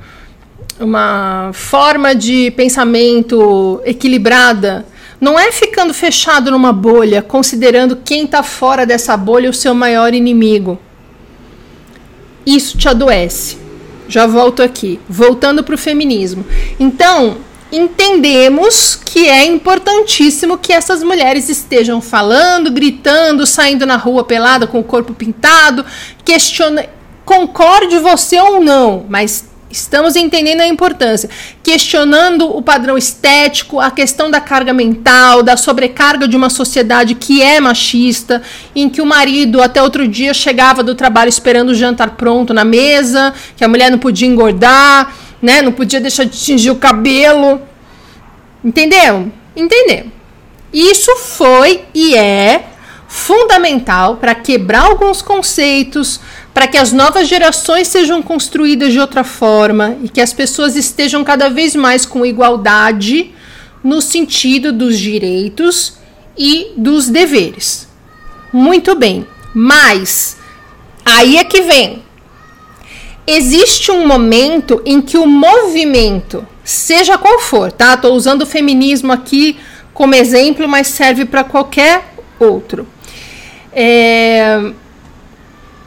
Speaker 1: uma forma de pensamento equilibrada. Não é ficando fechado numa bolha, considerando quem está fora dessa bolha o seu maior inimigo. Isso te adoece. Já volto aqui. Voltando para o feminismo. Então, entendemos que é importantíssimo que essas mulheres estejam falando, gritando, saindo na rua pelada com o corpo pintado, questiona, concorde você ou não, mas estamos entendendo a importância, questionando o padrão estético, a questão da carga mental, da sobrecarga de uma sociedade que é machista, em que o marido até outro dia chegava do trabalho esperando o jantar pronto na mesa, que a mulher não podia engordar né? Não podia deixar de tingir o cabelo. Entendeu? Entendeu? Isso foi e é fundamental para quebrar alguns conceitos, para que as novas gerações sejam construídas de outra forma e que as pessoas estejam cada vez mais com igualdade no sentido dos direitos e dos deveres. Muito bem, mas aí é que vem existe um momento em que o movimento, seja qual for, tá? Tô usando o feminismo aqui como exemplo, mas serve para qualquer outro. É,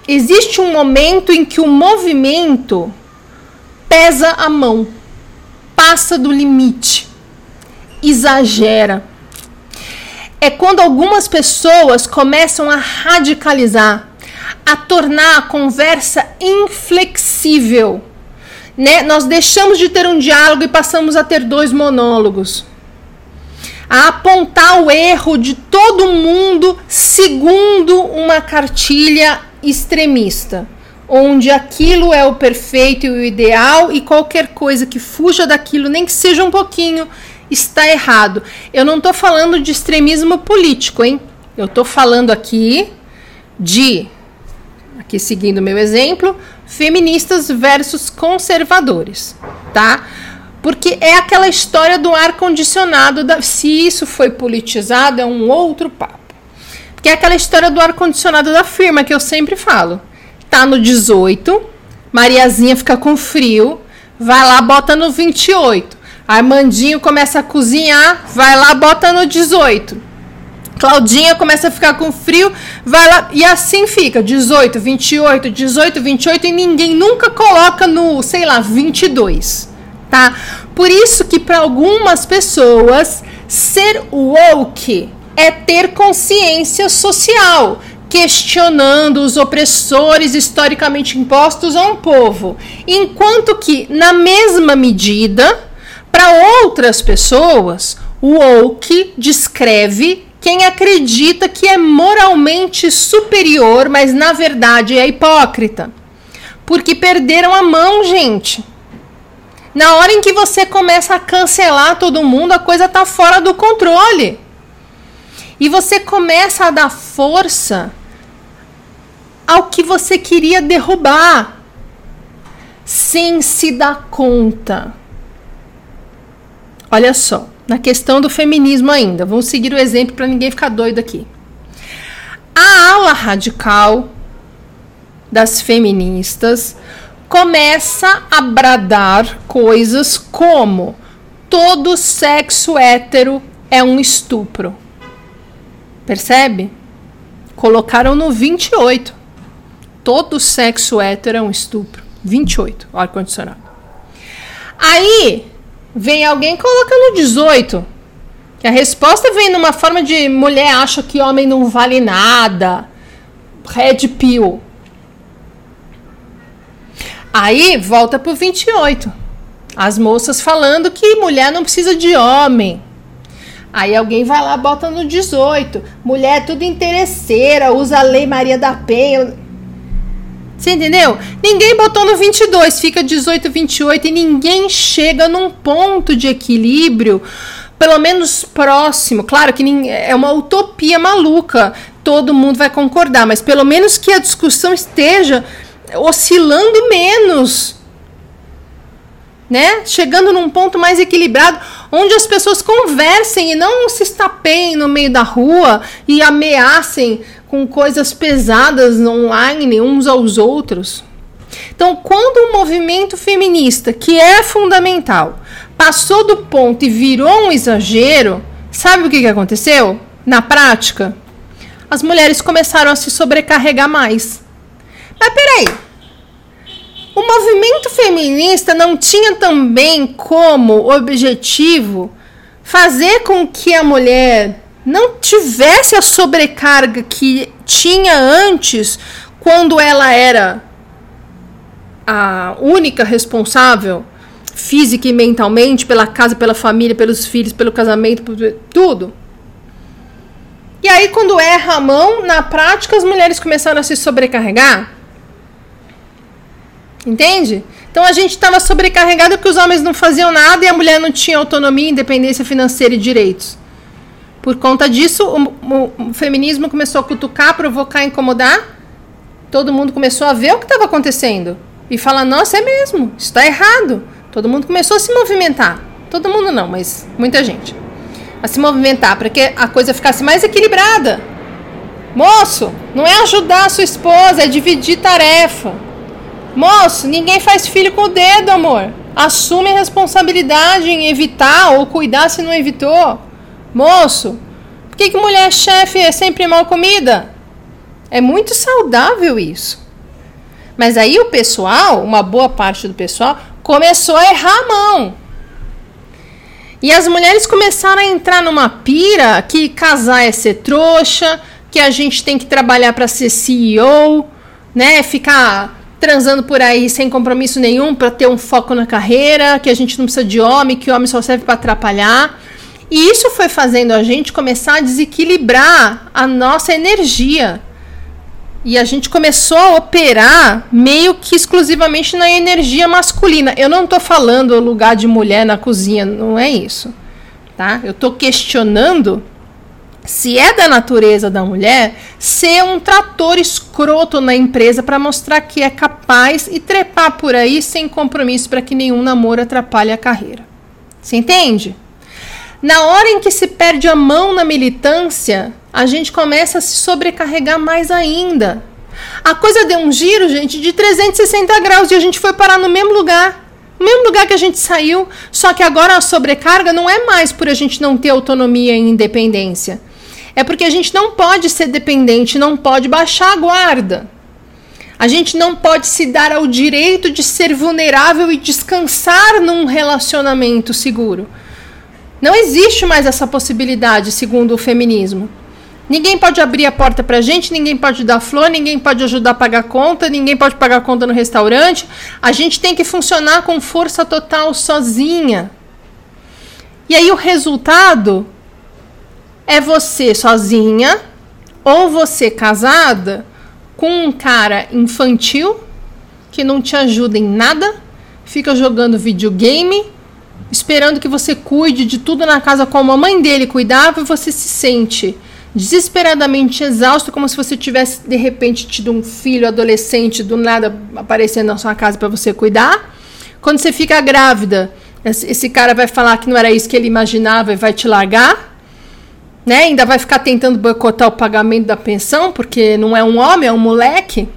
Speaker 1: existe um momento em que o movimento pesa a mão, passa do limite, exagera. É quando algumas pessoas começam a radicalizar, a tornar a conversa inflexível. Né? Nós deixamos de ter um diálogo e passamos a ter dois monólogos. A apontar o erro de todo mundo segundo uma cartilha extremista, onde aquilo é o perfeito e o ideal e qualquer coisa que fuja daquilo, nem que seja um pouquinho, está errado. Eu não estou falando de extremismo político, hein? Eu estou falando aqui de aqui seguindo meu exemplo, feministas versus conservadores, tá? Porque é aquela história do ar condicionado, da, se isso foi politizado é um outro papo. Porque é aquela história do ar condicionado da firma que eu sempre falo. Tá no 18, Mariazinha fica com frio, vai lá bota no 28. Armandinho começa a cozinhar, vai lá bota no 18. Claudinha começa a ficar com frio, vai lá e assim fica, 18, 28, 18, 28 e ninguém nunca coloca no, sei lá, 22, tá? Por isso que para algumas pessoas ser woke é ter consciência social, questionando os opressores historicamente impostos a um povo, enquanto que na mesma medida, para outras pessoas, o woke descreve quem acredita que é moralmente superior, mas na verdade é hipócrita. Porque perderam a mão, gente. Na hora em que você começa a cancelar todo mundo, a coisa tá fora do controle. E você começa a dar força ao que você queria derrubar, sem se dar conta. Olha só na questão do feminismo ainda. Vamos seguir o exemplo para ninguém ficar doido aqui. A ala radical das feministas começa a bradar coisas como todo sexo hétero é um estupro. Percebe? Colocaram no 28. Todo sexo hétero é um estupro. 28, ar-condicionado. Aí, Vem alguém coloca no 18. A resposta vem numa forma de mulher acha que homem não vale nada. Red pill. Aí volta pro 28. As moças falando que mulher não precisa de homem. Aí alguém vai lá bota no 18. Mulher é tudo interesseira, usa a lei Maria da Penha. Você entendeu? Ninguém botou no 22, fica 18, 28 e ninguém chega num ponto de equilíbrio, pelo menos próximo. Claro que é uma utopia maluca, todo mundo vai concordar, mas pelo menos que a discussão esteja oscilando menos. Né? Chegando num ponto mais equilibrado, onde as pessoas conversem e não se estapeiem no meio da rua e ameacem com coisas pesadas online uns aos outros. Então, quando o movimento feminista, que é fundamental, passou do ponto e virou um exagero, sabe o que, que aconteceu? Na prática, as mulheres começaram a se sobrecarregar mais. Mas peraí, o movimento feminista não tinha também como objetivo fazer com que a mulher não tivesse a sobrecarga que tinha antes, quando ela era a única responsável física e mentalmente pela casa, pela família, pelos filhos, pelo casamento, por tudo. E aí, quando erra a mão, na prática, as mulheres começaram a se sobrecarregar. Entende? Então a gente estava sobrecarregado porque os homens não faziam nada e a mulher não tinha autonomia, independência financeira e direitos. Por conta disso, o, o, o feminismo começou a cutucar, provocar, incomodar. Todo mundo começou a ver o que estava acontecendo e falar: nossa, é mesmo, está errado. Todo mundo começou a se movimentar. Todo mundo não, mas muita gente. A se movimentar para que a coisa ficasse mais equilibrada. Moço, não é ajudar a sua esposa, é dividir tarefa. Moço, ninguém faz filho com o dedo, amor. Assume a responsabilidade em evitar ou cuidar se não evitou. Moço, por que, que mulher chefe é sempre mal comida? É muito saudável isso. Mas aí o pessoal, uma boa parte do pessoal, começou a errar a mão. E as mulheres começaram a entrar numa pira que casar é ser trouxa, que a gente tem que trabalhar para ser CEO, né? Ficar transando por aí sem compromisso nenhum para ter um foco na carreira, que a gente não precisa de homem, que homem só serve para atrapalhar. E isso foi fazendo a gente começar a desequilibrar a nossa energia. E a gente começou a operar meio que exclusivamente na energia masculina. Eu não estou falando lugar de mulher na cozinha, não é isso. Tá? Eu estou questionando se é da natureza da mulher ser um trator escroto na empresa para mostrar que é capaz e trepar por aí sem compromisso para que nenhum namoro atrapalhe a carreira. Você entende? Na hora em que se perde a mão na militância, a gente começa a se sobrecarregar mais ainda. A coisa deu um giro, gente, de 360 graus e a gente foi parar no mesmo lugar. No mesmo lugar que a gente saiu, só que agora a sobrecarga não é mais por a gente não ter autonomia e independência é porque a gente não pode ser dependente, não pode baixar a guarda. A gente não pode se dar ao direito de ser vulnerável e descansar num relacionamento seguro. Não existe mais essa possibilidade, segundo o feminismo. Ninguém pode abrir a porta pra gente, ninguém pode dar flor, ninguém pode ajudar a pagar conta, ninguém pode pagar conta no restaurante. A gente tem que funcionar com força total sozinha. E aí o resultado é você sozinha ou você casada com um cara infantil que não te ajuda em nada, fica jogando videogame, esperando que você cuide de tudo na casa como a mãe dele cuidava e você se sente desesperadamente exausto, como se você tivesse de repente tido um filho adolescente do nada aparecendo na sua casa para você cuidar. Quando você fica grávida, esse cara vai falar que não era isso que ele imaginava e vai te largar né? Ainda vai ficar tentando boicotar o pagamento da pensão, porque não é um homem, é um moleque.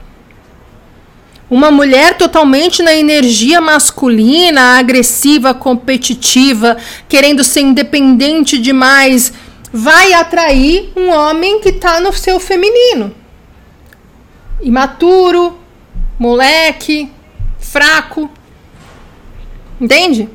Speaker 1: Uma mulher totalmente na energia masculina, agressiva, competitiva, querendo ser independente demais, vai atrair um homem que está no seu feminino. Imaturo, moleque, fraco. Entende?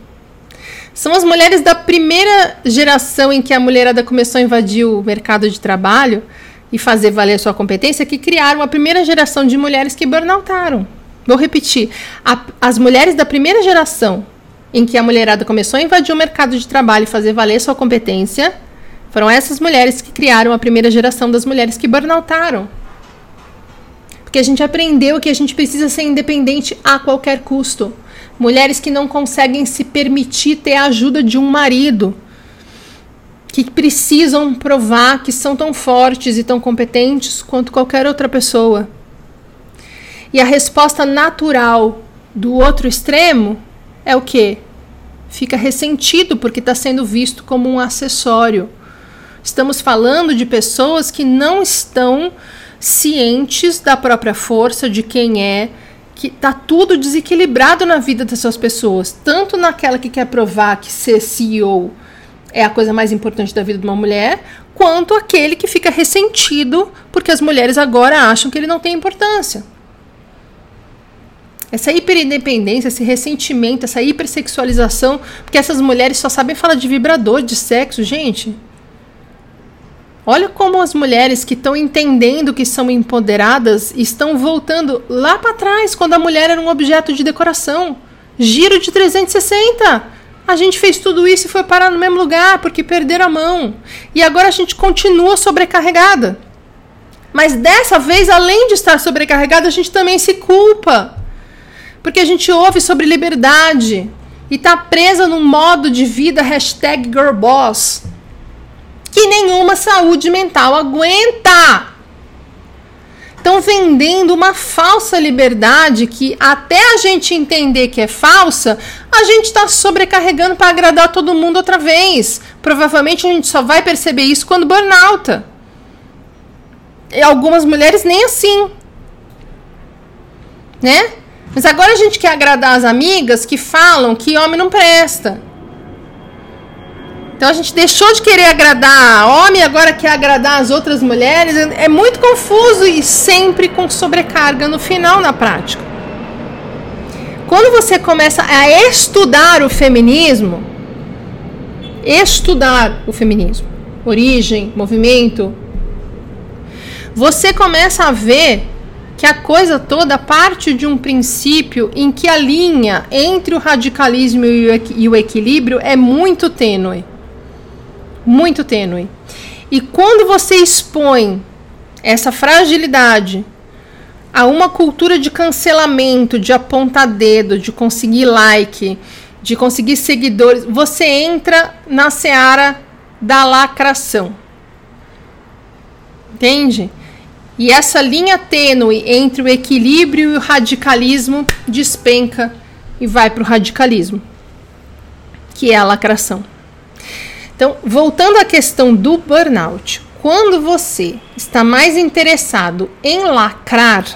Speaker 1: São as mulheres da primeira geração em que a mulherada começou a invadir o mercado de trabalho e fazer valer sua competência que criaram a primeira geração de mulheres que burnoutaram. Vou repetir: a, as mulheres da primeira geração em que a mulherada começou a invadir o mercado de trabalho e fazer valer sua competência foram essas mulheres que criaram a primeira geração das mulheres que burnoutaram. Porque a gente aprendeu que a gente precisa ser independente a qualquer custo mulheres que não conseguem se permitir ter a ajuda de um marido, que precisam provar que são tão fortes e tão competentes quanto qualquer outra pessoa. E a resposta natural do outro extremo é o que? Fica ressentido porque está sendo visto como um acessório. Estamos falando de pessoas que não estão cientes da própria força, de quem é, que tá tudo desequilibrado na vida dessas pessoas, tanto naquela que quer provar que ser CEO é a coisa mais importante da vida de uma mulher, quanto aquele que fica ressentido porque as mulheres agora acham que ele não tem importância. Essa hiperindependência, esse ressentimento, essa hipersexualização, porque essas mulheres só sabem falar de vibrador, de sexo, gente. Olha como as mulheres que estão entendendo que são empoderadas estão voltando lá para trás, quando a mulher era um objeto de decoração. Giro de 360. A gente fez tudo isso e foi parar no mesmo lugar porque perderam a mão. E agora a gente continua sobrecarregada. Mas dessa vez, além de estar sobrecarregada, a gente também se culpa. Porque a gente ouve sobre liberdade e está presa num modo de vida hashtag girlboss que nenhuma saúde mental aguenta. Estão vendendo uma falsa liberdade que, até a gente entender que é falsa, a gente está sobrecarregando para agradar todo mundo outra vez. Provavelmente a gente só vai perceber isso quando burnout. E algumas mulheres nem assim. Né? Mas agora a gente quer agradar as amigas que falam que homem não presta. Então a gente deixou de querer agradar homem, agora quer agradar as outras mulheres. É muito confuso e sempre com sobrecarga no final, na prática. Quando você começa a estudar o feminismo, estudar o feminismo, origem, movimento, você começa a ver que a coisa toda parte de um princípio em que a linha entre o radicalismo e o equilíbrio é muito tênue. Muito tênue. E quando você expõe essa fragilidade a uma cultura de cancelamento, de apontar dedo, de conseguir like, de conseguir seguidores, você entra na seara da lacração. Entende? E essa linha tênue entre o equilíbrio e o radicalismo despenca e vai para o radicalismo, que é a lacração. Então, voltando à questão do burnout, quando você está mais interessado em lacrar,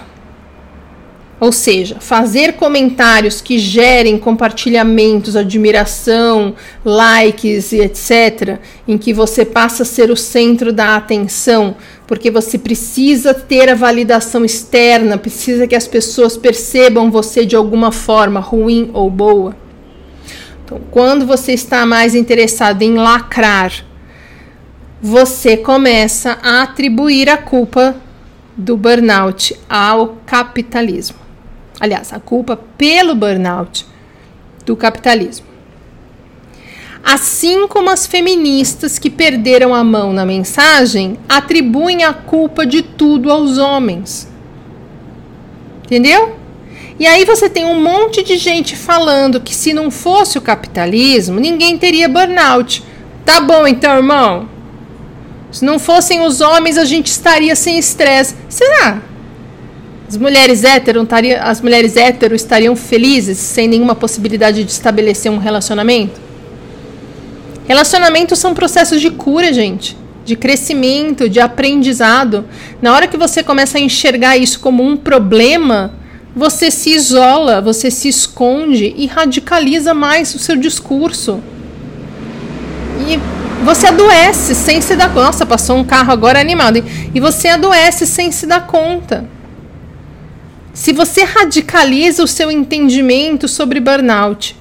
Speaker 1: ou seja, fazer comentários que gerem compartilhamentos, admiração, likes e etc., em que você passa a ser o centro da atenção, porque você precisa ter a validação externa, precisa que as pessoas percebam você de alguma forma, ruim ou boa. Então, quando você está mais interessado em lacrar, você começa a atribuir a culpa do burnout ao capitalismo aliás, a culpa pelo burnout do capitalismo. Assim como as feministas que perderam a mão na mensagem atribuem a culpa de tudo aos homens. Entendeu? E aí você tem um monte de gente falando que se não fosse o capitalismo, ninguém teria burnout. Tá bom então, irmão? Se não fossem os homens, a gente estaria sem estresse. Será? As mulheres hétero, as mulheres hétero estariam felizes sem nenhuma possibilidade de estabelecer um relacionamento? Relacionamentos são processos de cura, gente, de crescimento, de aprendizado. Na hora que você começa a enxergar isso como um problema, você se isola, você se esconde e radicaliza mais o seu discurso. E você adoece sem se dar conta. Nossa, passou um carro agora animado. E você adoece sem se dar conta. Se você radicaliza o seu entendimento sobre burnout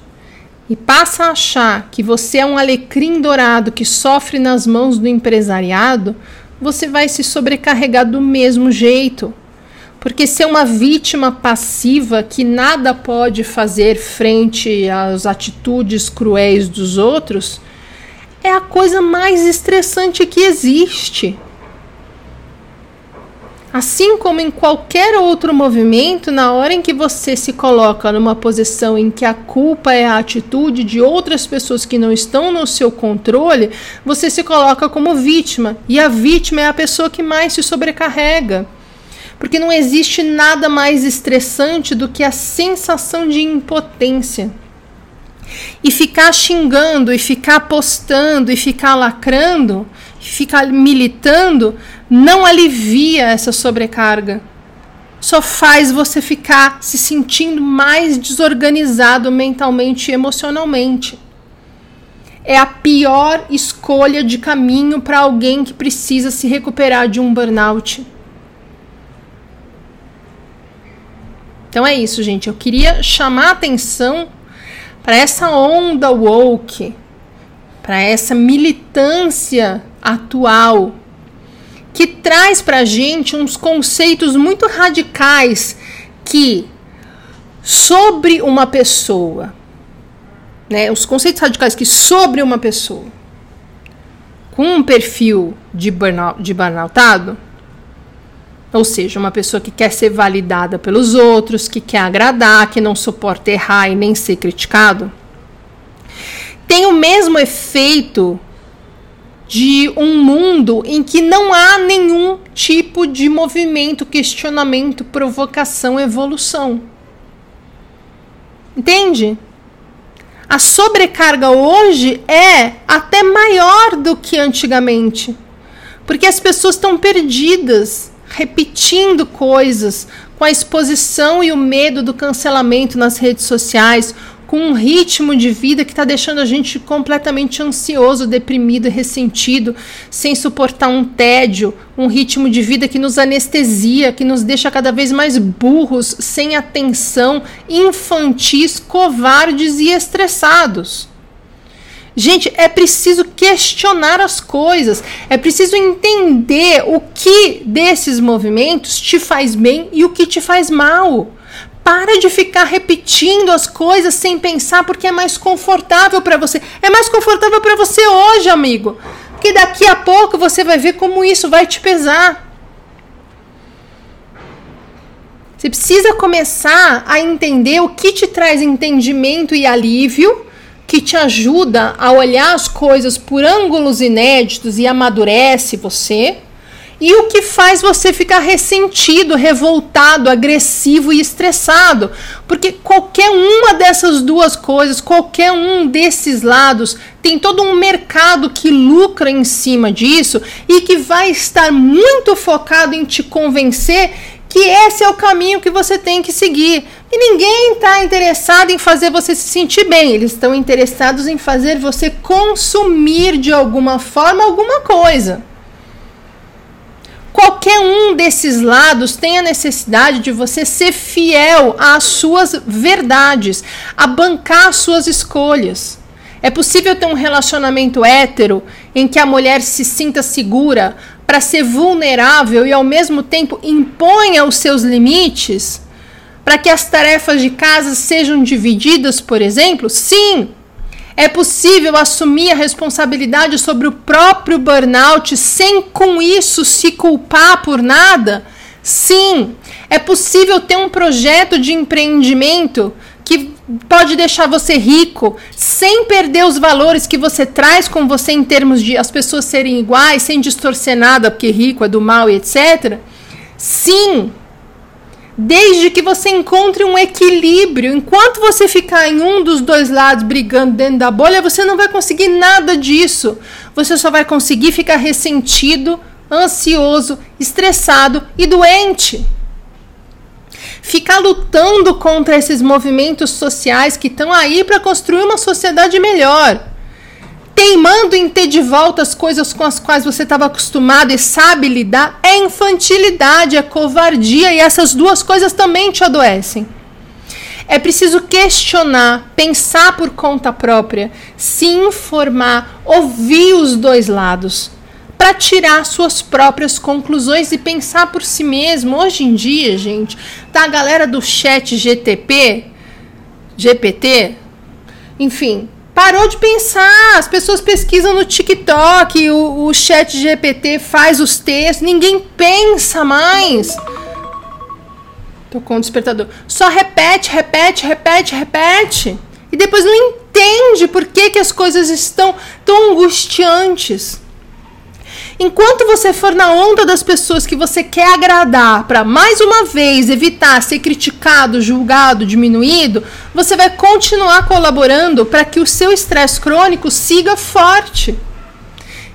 Speaker 1: e passa a achar que você é um alecrim dourado que sofre nas mãos do empresariado, você vai se sobrecarregar do mesmo jeito. Porque ser uma vítima passiva que nada pode fazer frente às atitudes cruéis dos outros é a coisa mais estressante que existe. Assim como em qualquer outro movimento, na hora em que você se coloca numa posição em que a culpa é a atitude de outras pessoas que não estão no seu controle, você se coloca como vítima. E a vítima é a pessoa que mais se sobrecarrega. Porque não existe nada mais estressante do que a sensação de impotência. E ficar xingando, e ficar postando, e ficar lacrando, e ficar militando não alivia essa sobrecarga. Só faz você ficar se sentindo mais desorganizado mentalmente e emocionalmente. É a pior escolha de caminho para alguém que precisa se recuperar de um burnout. Então é isso, gente. Eu queria chamar a atenção para essa onda woke, para essa militância atual que traz para a gente uns conceitos muito radicais que sobre uma pessoa, né, os conceitos radicais que sobre uma pessoa com um perfil de, burnout, de burnoutado, ou seja, uma pessoa que quer ser validada pelos outros, que quer agradar, que não suporta errar e nem ser criticado, tem o mesmo efeito de um mundo em que não há nenhum tipo de movimento, questionamento, provocação, evolução. Entende? A sobrecarga hoje é até maior do que antigamente, porque as pessoas estão perdidas, repetindo coisas, com a exposição e o medo do cancelamento nas redes sociais, com um ritmo de vida que está deixando a gente completamente ansioso, deprimido, ressentido, sem suportar um tédio, um ritmo de vida que nos anestesia, que nos deixa cada vez mais burros, sem atenção, infantis, covardes e estressados. Gente, é preciso questionar as coisas, é preciso entender o que desses movimentos te faz bem e o que te faz mal. Para de ficar repetindo as coisas sem pensar porque é mais confortável para você. É mais confortável para você hoje, amigo. Porque daqui a pouco você vai ver como isso vai te pesar. Você precisa começar a entender o que te traz entendimento e alívio, que te ajuda a olhar as coisas por ângulos inéditos e amadurece você e o que faz você ficar ressentido, revoltado, agressivo e estressado. Porque qualquer uma dessas duas coisas, qualquer um desses lados, tem todo um mercado que lucra em cima disso e que vai estar muito focado em te convencer que esse é o caminho que você tem que seguir. E ninguém está interessado em fazer você se sentir bem, eles estão interessados em fazer você consumir de alguma forma alguma coisa. Qualquer um desses lados tem a necessidade de você ser fiel às suas verdades, a bancar as suas escolhas. É possível ter um relacionamento hétero em que a mulher se sinta segura para ser vulnerável e ao mesmo tempo imponha os seus limites? Para que as tarefas de casa sejam divididas, por exemplo? Sim, é possível assumir a responsabilidade sobre o próprio burnout sem com isso se culpar por nada? Sim. É possível ter um projeto de empreendimento que pode deixar você rico sem perder os valores que você traz com você em termos de as pessoas serem iguais, sem distorcer nada, porque rico é do mal e etc. Sim, desde que você encontre um equilíbrio. Enquanto você ficar em um dos dois lados brigando dentro da bolha, você não vai conseguir nada disso. Você só vai conseguir ficar ressentido, ansioso, estressado e doente. Ficar lutando contra esses movimentos sociais que estão aí para construir uma sociedade melhor teimando em ter de volta as coisas com as quais você estava acostumado e sabe lidar, é infantilidade, é covardia e essas duas coisas também te adoecem. É preciso questionar, pensar por conta própria, se informar, ouvir os dois lados, para tirar suas próprias conclusões e pensar por si mesmo. Hoje em dia, gente, tá a galera do chat GTP, GPT, enfim, Parou de pensar. As pessoas pesquisam no TikTok, o, o chat GPT faz os textos, ninguém pensa mais. Tocou um despertador. Só repete, repete, repete, repete. E depois não entende por que, que as coisas estão tão angustiantes. Enquanto você for na onda das pessoas que você quer agradar, para mais uma vez evitar ser criticado, julgado, diminuído, você vai continuar colaborando para que o seu estresse crônico siga forte.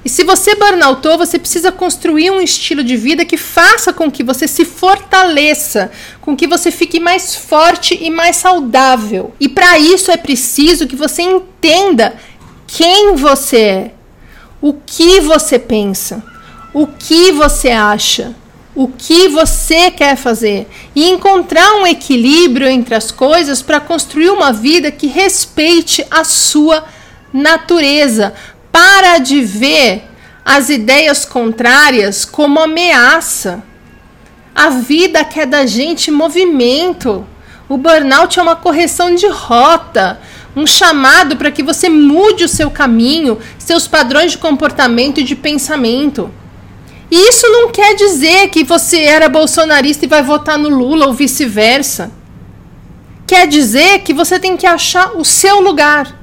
Speaker 1: E se você burnoutou, você precisa construir um estilo de vida que faça com que você se fortaleça, com que você fique mais forte e mais saudável. E para isso é preciso que você entenda quem você é o que você pensa, o que você acha, o que você quer fazer e encontrar um equilíbrio entre as coisas para construir uma vida que respeite a sua natureza. Para de ver as ideias contrárias como ameaça. A vida quer da gente movimento. O burnout é uma correção de rota um chamado para que você mude o seu caminho, seus padrões de comportamento e de pensamento. E isso não quer dizer que você era bolsonarista e vai votar no Lula ou vice-versa. Quer dizer que você tem que achar o seu lugar.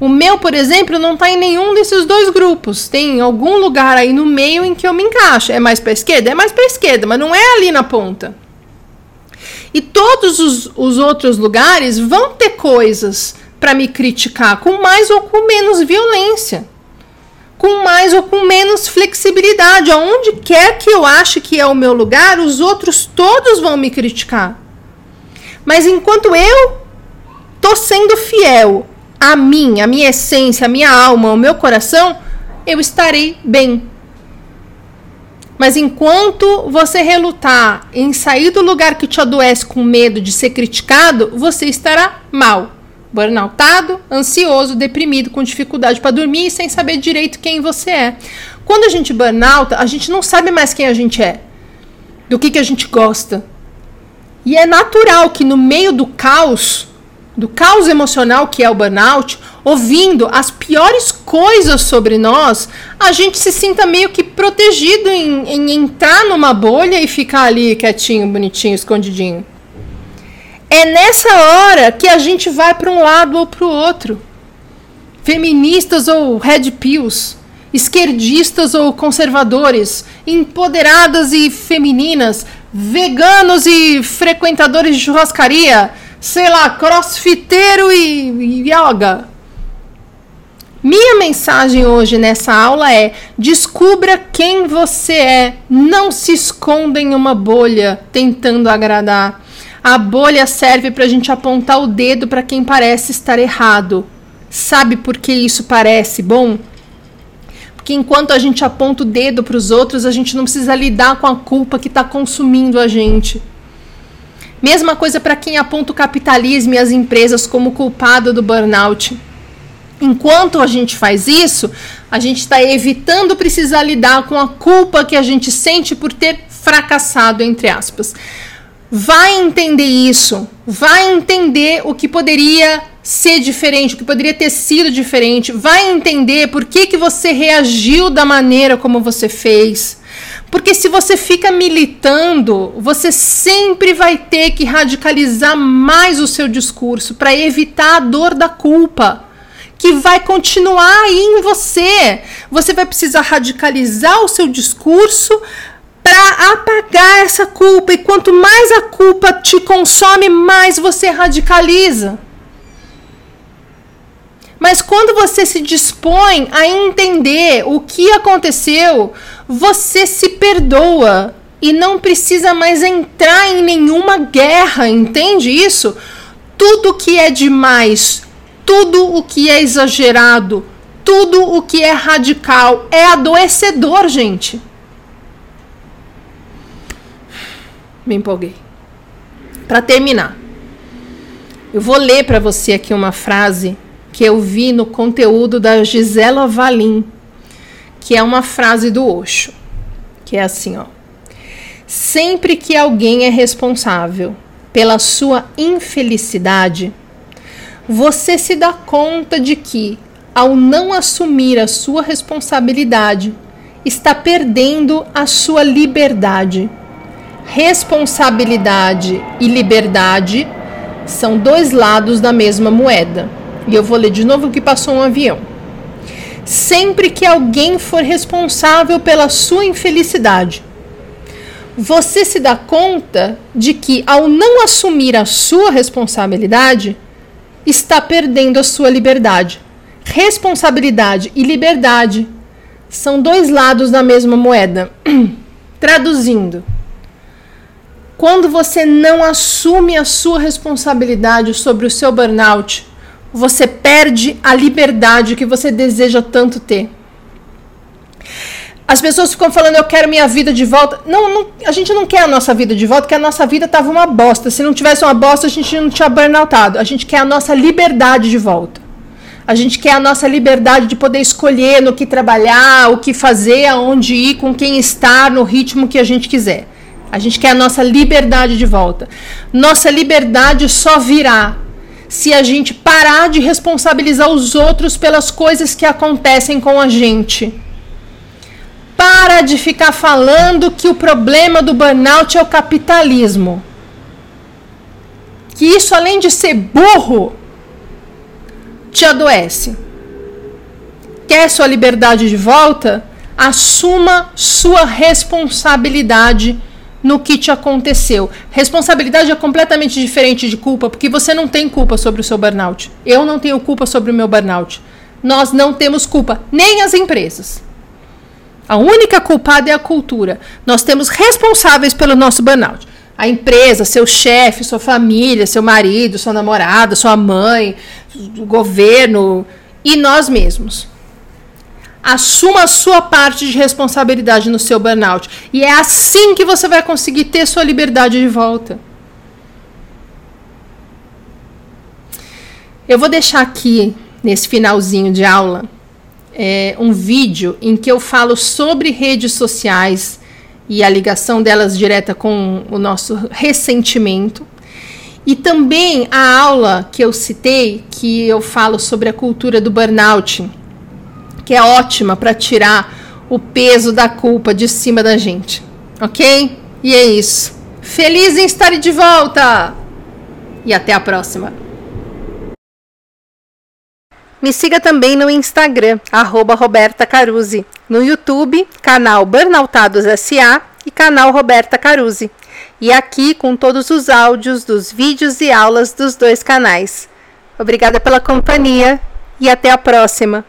Speaker 1: O meu, por exemplo, não está em nenhum desses dois grupos. Tem algum lugar aí no meio em que eu me encaixo. É mais para esquerda? É mais para esquerda, mas não é ali na ponta. E todos os, os outros lugares vão ter coisas para me criticar, com mais ou com menos violência. com mais ou com menos flexibilidade. Aonde quer que eu ache que é o meu lugar, os outros todos vão me criticar. Mas enquanto eu tô sendo fiel a mim, a minha essência, a minha alma, o meu coração, eu estarei bem. Mas enquanto você relutar em sair do lugar que te adoece com medo de ser criticado, você estará mal. Burnoutado, ansioso, deprimido, com dificuldade para dormir e sem saber direito quem você é. Quando a gente burnouta, a gente não sabe mais quem a gente é, do que, que a gente gosta. E é natural que no meio do caos, do caos emocional que é o burnout, ouvindo as piores coisas sobre nós, a gente se sinta meio que protegido em, em entrar numa bolha e ficar ali quietinho, bonitinho, escondidinho. É nessa hora que a gente vai para um lado ou para o outro. Feministas ou red pills, esquerdistas ou conservadores, empoderadas e femininas, veganos e frequentadores de churrascaria, sei lá, crossfiteiro e yoga. Minha mensagem hoje nessa aula é: descubra quem você é. Não se esconda em uma bolha tentando agradar. A bolha serve para a gente apontar o dedo para quem parece estar errado. Sabe por que isso parece bom? Porque enquanto a gente aponta o dedo para os outros, a gente não precisa lidar com a culpa que está consumindo a gente. Mesma coisa para quem aponta o capitalismo e as empresas como culpado do burnout. Enquanto a gente faz isso, a gente está evitando precisar lidar com a culpa que a gente sente por ter fracassado, entre aspas. Vai entender isso, vai entender o que poderia ser diferente, o que poderia ter sido diferente, vai entender por que, que você reagiu da maneira como você fez. Porque se você fica militando, você sempre vai ter que radicalizar mais o seu discurso para evitar a dor da culpa que vai continuar aí em você. Você vai precisar radicalizar o seu discurso para apagar essa culpa. E quanto mais a culpa te consome, mais você radicaliza. Mas quando você se dispõe a entender o que aconteceu, você se perdoa e não precisa mais entrar em nenhuma guerra, entende isso? Tudo que é demais tudo o que é exagerado, tudo o que é radical é adoecedor, gente. Me empolguei. Para terminar, eu vou ler para você aqui uma frase que eu vi no conteúdo da Gisela Valim, que é uma frase do Osho, que é assim, ó: Sempre que alguém é responsável pela sua infelicidade, você se dá conta de que, ao não assumir a sua responsabilidade, está perdendo a sua liberdade. Responsabilidade e liberdade são dois lados da mesma moeda. E eu vou ler de novo que passou um avião. Sempre que alguém for responsável pela sua infelicidade, você se dá conta de que, ao não assumir a sua responsabilidade, está perdendo a sua liberdade. Responsabilidade e liberdade são dois lados da mesma moeda. *clears throat* Traduzindo, quando você não assume a sua responsabilidade sobre o seu burnout, você perde a liberdade que você deseja tanto ter. As pessoas ficam falando, eu quero minha vida de volta. Não, não, a gente não quer a nossa vida de volta, porque a nossa vida estava uma bosta. Se não tivesse uma bosta, a gente não tinha burnoutado. A gente quer a nossa liberdade de volta. A gente quer a nossa liberdade de poder escolher no que trabalhar, o que fazer, aonde ir, com quem estar, no ritmo que a gente quiser. A gente quer a nossa liberdade de volta. Nossa liberdade só virá se a gente parar de responsabilizar os outros pelas coisas que acontecem com a gente para de ficar falando que o problema do burnout é o capitalismo. Que isso, além de ser burro, te adoece. Quer sua liberdade de volta? Assuma sua responsabilidade no que te aconteceu. Responsabilidade é completamente diferente de culpa, porque você não tem culpa sobre o seu burnout. Eu não tenho culpa sobre o meu burnout. Nós não temos culpa, nem as empresas. A única culpada é a cultura. Nós temos responsáveis pelo nosso burnout. A empresa, seu chefe, sua família, seu marido, sua namorada, sua mãe, o governo e nós mesmos. Assuma a sua parte de responsabilidade no seu burnout. E é assim que você vai conseguir ter sua liberdade de volta. Eu vou deixar aqui, nesse finalzinho de aula, é, um vídeo em que eu falo sobre redes sociais e a ligação delas direta com o nosso ressentimento. E também a aula que eu citei, que eu falo sobre a cultura do burnout, que é ótima para tirar o peso da culpa de cima da gente. Ok? E é isso. Feliz em estar de volta! E até a próxima! Me siga também no Instagram, arroba Roberta Caruzzi. No YouTube, canal Burnoutados SA e canal Roberta Caruzzi. E aqui com todos os áudios dos vídeos e aulas dos dois canais. Obrigada pela companhia e até a próxima!